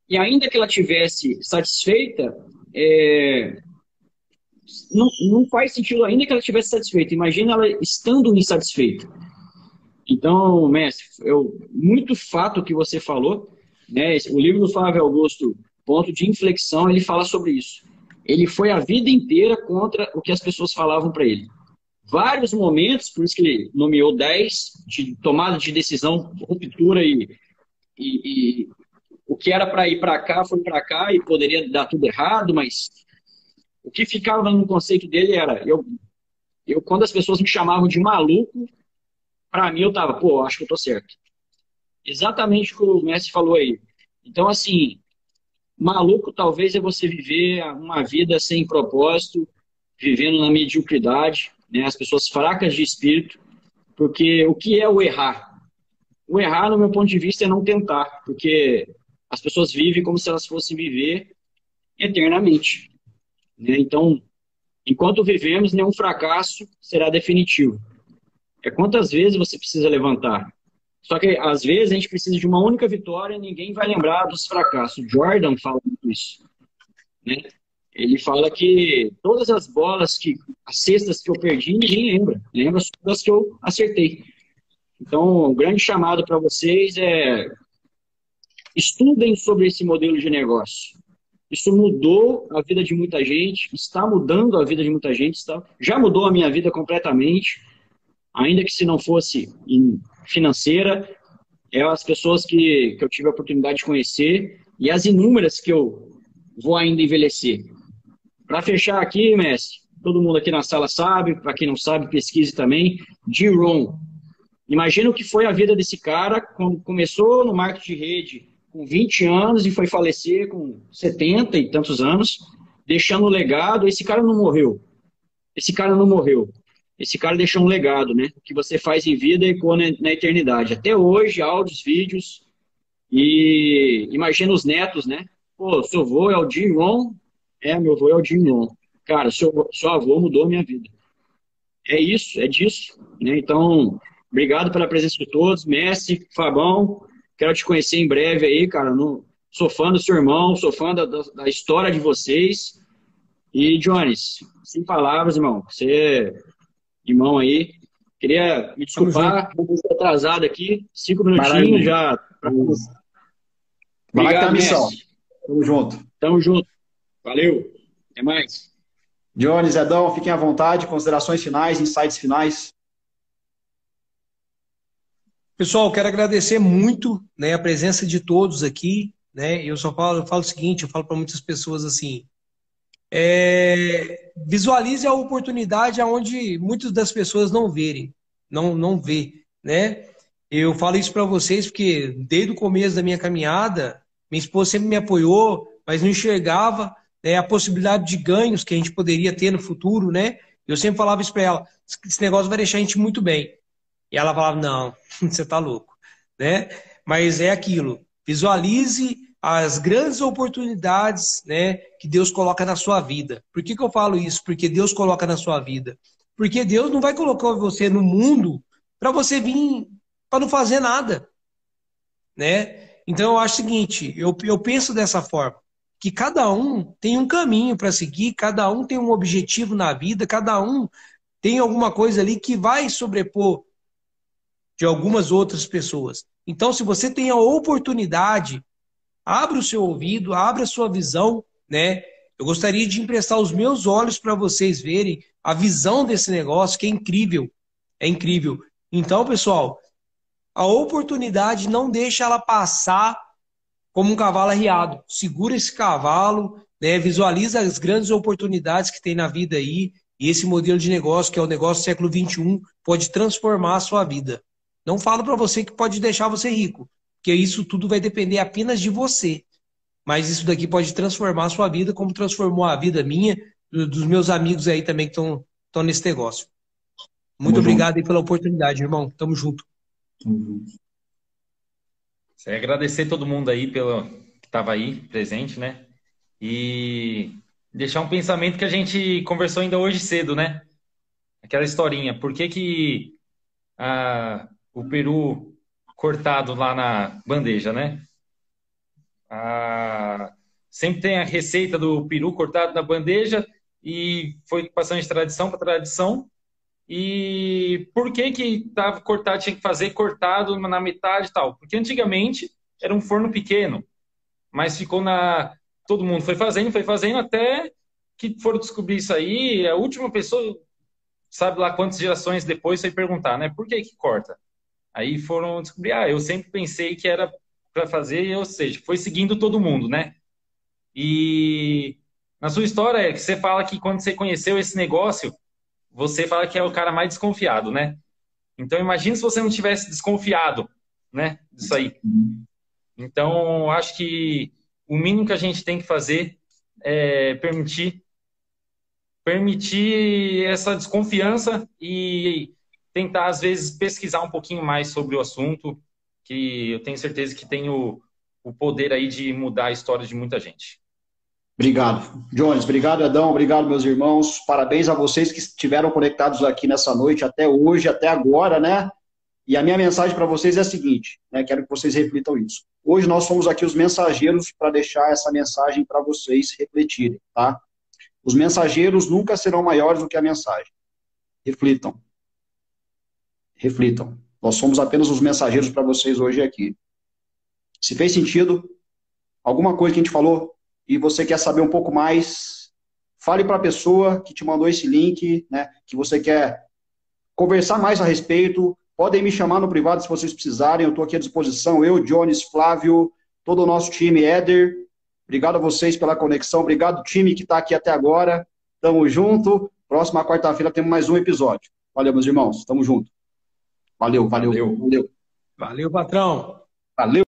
E ainda que ela tivesse satisfeita, é, não, não faz sentido ainda que ela estivesse satisfeita. Imagina ela estando insatisfeita. Então, mestre, eu, muito fato que você falou, né? O livro do Flávio Augusto, Ponto de Inflexão, ele fala sobre isso. Ele foi a vida inteira contra o que as pessoas falavam para ele. Vários momentos, por isso que ele nomeou 10 de tomada de decisão, ruptura e, e, e o que era para ir para cá foi para cá e poderia dar tudo errado, mas o que ficava no conceito dele era, eu, eu quando as pessoas me chamavam de maluco, para mim eu tava, pô, acho que eu tô certo. Exatamente o que o Messi falou aí. Então, assim, maluco talvez é você viver uma vida sem propósito, vivendo na mediocridade, né? as pessoas fracas de espírito, porque o que é o errar? O errar, no meu ponto de vista, é não tentar, porque as pessoas vivem como se elas fossem viver eternamente. Né? Então, enquanto vivemos, nenhum fracasso será definitivo. É quantas vezes você precisa levantar. Só que, às vezes, a gente precisa de uma única vitória e ninguém vai lembrar dos fracassos. Jordan fala muito isso. Né? Ele fala que todas as bolas, que as cestas que eu perdi, ninguém lembra. Lembra só das que eu acertei. Então, o grande chamado para vocês é estudem sobre esse modelo de negócio. Isso mudou a vida de muita gente, está mudando a vida de muita gente, está, já mudou a minha vida completamente, ainda que se não fosse financeira, é as pessoas que, que eu tive a oportunidade de conhecer e as inúmeras que eu vou ainda envelhecer. Para fechar aqui, mestre, todo mundo aqui na sala sabe, para quem não sabe, pesquise também, Giron. Imagina o que foi a vida desse cara quando começou no marketing de rede com 20 anos e foi falecer com 70 e tantos anos, deixando um legado. Esse cara não morreu. Esse cara não morreu. Esse cara deixou um legado, né? O que você faz em vida e na eternidade. Até hoje, áudios, vídeos. E imagina os netos, né? Pô, seu avô é o Jim Ron. É, meu avô é o Jim Ron. Cara, seu, seu avô mudou a minha vida. É isso, é disso. Né? Então, obrigado pela presença de todos. Messi, Fabão, Quero te conhecer em breve aí, cara. No, sou fã do seu irmão, sou fã da, da, da história de vocês. E, Jones, sem palavras, irmão. Você, irmão aí, queria me desculpar, vou atrasado aqui, cinco minutinhos Maravilha. já. Vai a missão. Tamo junto. Tamo junto. Valeu. Até mais. Jones, Edão, fiquem à vontade. Considerações finais, insights finais. Pessoal, quero agradecer muito né, a presença de todos aqui. Né? Eu só falo, eu falo o seguinte, eu falo para muitas pessoas assim, é, visualize a oportunidade aonde muitas das pessoas não verem, não não vê, né? Eu falo isso para vocês porque desde o começo da minha caminhada, minha esposa sempre me apoiou, mas não enxergava né, a possibilidade de ganhos que a gente poderia ter no futuro, né? Eu sempre falava isso para ela, esse negócio vai deixar a gente muito bem. E ela falava: não, você está louco. Né? Mas é aquilo. Visualize as grandes oportunidades né, que Deus coloca na sua vida. Por que, que eu falo isso? Porque Deus coloca na sua vida. Porque Deus não vai colocar você no mundo para você vir para não fazer nada. Né? Então eu acho o seguinte, eu, eu penso dessa forma, que cada um tem um caminho para seguir, cada um tem um objetivo na vida, cada um tem alguma coisa ali que vai sobrepor de algumas outras pessoas. Então, se você tem a oportunidade, abra o seu ouvido, abra a sua visão, né? Eu gostaria de emprestar os meus olhos para vocês verem a visão desse negócio, que é incrível. É incrível. Então, pessoal, a oportunidade não deixa ela passar como um cavalo arriado. Segura esse cavalo, né? visualiza as grandes oportunidades que tem na vida aí. E esse modelo de negócio, que é o negócio do século XXI, pode transformar a sua vida. Não falo para você que pode deixar você rico, porque isso tudo vai depender apenas de você. Mas isso daqui pode transformar a sua vida, como transformou a vida minha, dos meus amigos aí também que estão nesse negócio. Muito Tamo obrigado aí pela oportunidade, irmão. Tamo junto. Tamo junto. É agradecer todo mundo aí pelo que estava aí presente, né? E deixar um pensamento que a gente conversou ainda hoje cedo, né? Aquela historinha. Por que que ah, o peru cortado lá na bandeja, né? Ah, sempre tem a receita do peru cortado na bandeja e foi passando de tradição para tradição. E por que que tava cortado, tinha que fazer cortado na metade e tal? Porque antigamente era um forno pequeno, mas ficou na todo mundo foi fazendo, foi fazendo até que foram descobrir isso aí, a última pessoa sabe lá quantas gerações depois foi perguntar, né? Por que que corta? Aí foram descobrir, ah, eu sempre pensei que era para fazer, ou seja, foi seguindo todo mundo, né? E na sua história, é que você fala que quando você conheceu esse negócio, você fala que é o cara mais desconfiado, né? Então imagine se você não tivesse desconfiado, né, disso aí. Então, acho que o mínimo que a gente tem que fazer é permitir permitir essa desconfiança e tentar às vezes pesquisar um pouquinho mais sobre o assunto, que eu tenho certeza que tem o, o poder aí de mudar a história de muita gente. Obrigado. Jones, obrigado, Edão, obrigado, meus irmãos. Parabéns a vocês que estiveram conectados aqui nessa noite, até hoje, até agora, né? E a minha mensagem para vocês é a seguinte, né? Quero que vocês reflitam isso. Hoje nós somos aqui os mensageiros para deixar essa mensagem para vocês refletirem, tá? Os mensageiros nunca serão maiores do que a mensagem. Reflitam. Reflitam. Nós somos apenas os mensageiros para vocês hoje aqui. Se fez sentido, alguma coisa que a gente falou, e você quer saber um pouco mais, fale para a pessoa que te mandou esse link, né, que você quer conversar mais a respeito. Podem me chamar no privado se vocês precisarem, eu estou aqui à disposição. Eu, Jones, Flávio, todo o nosso time, Éder. Obrigado a vocês pela conexão, obrigado time que está aqui até agora. Tamo junto. Próxima quarta-feira temos mais um episódio. Valeu, meus irmãos. Tamo junto. Valeu, valeu, valeu. Valeu, patrão. Valeu.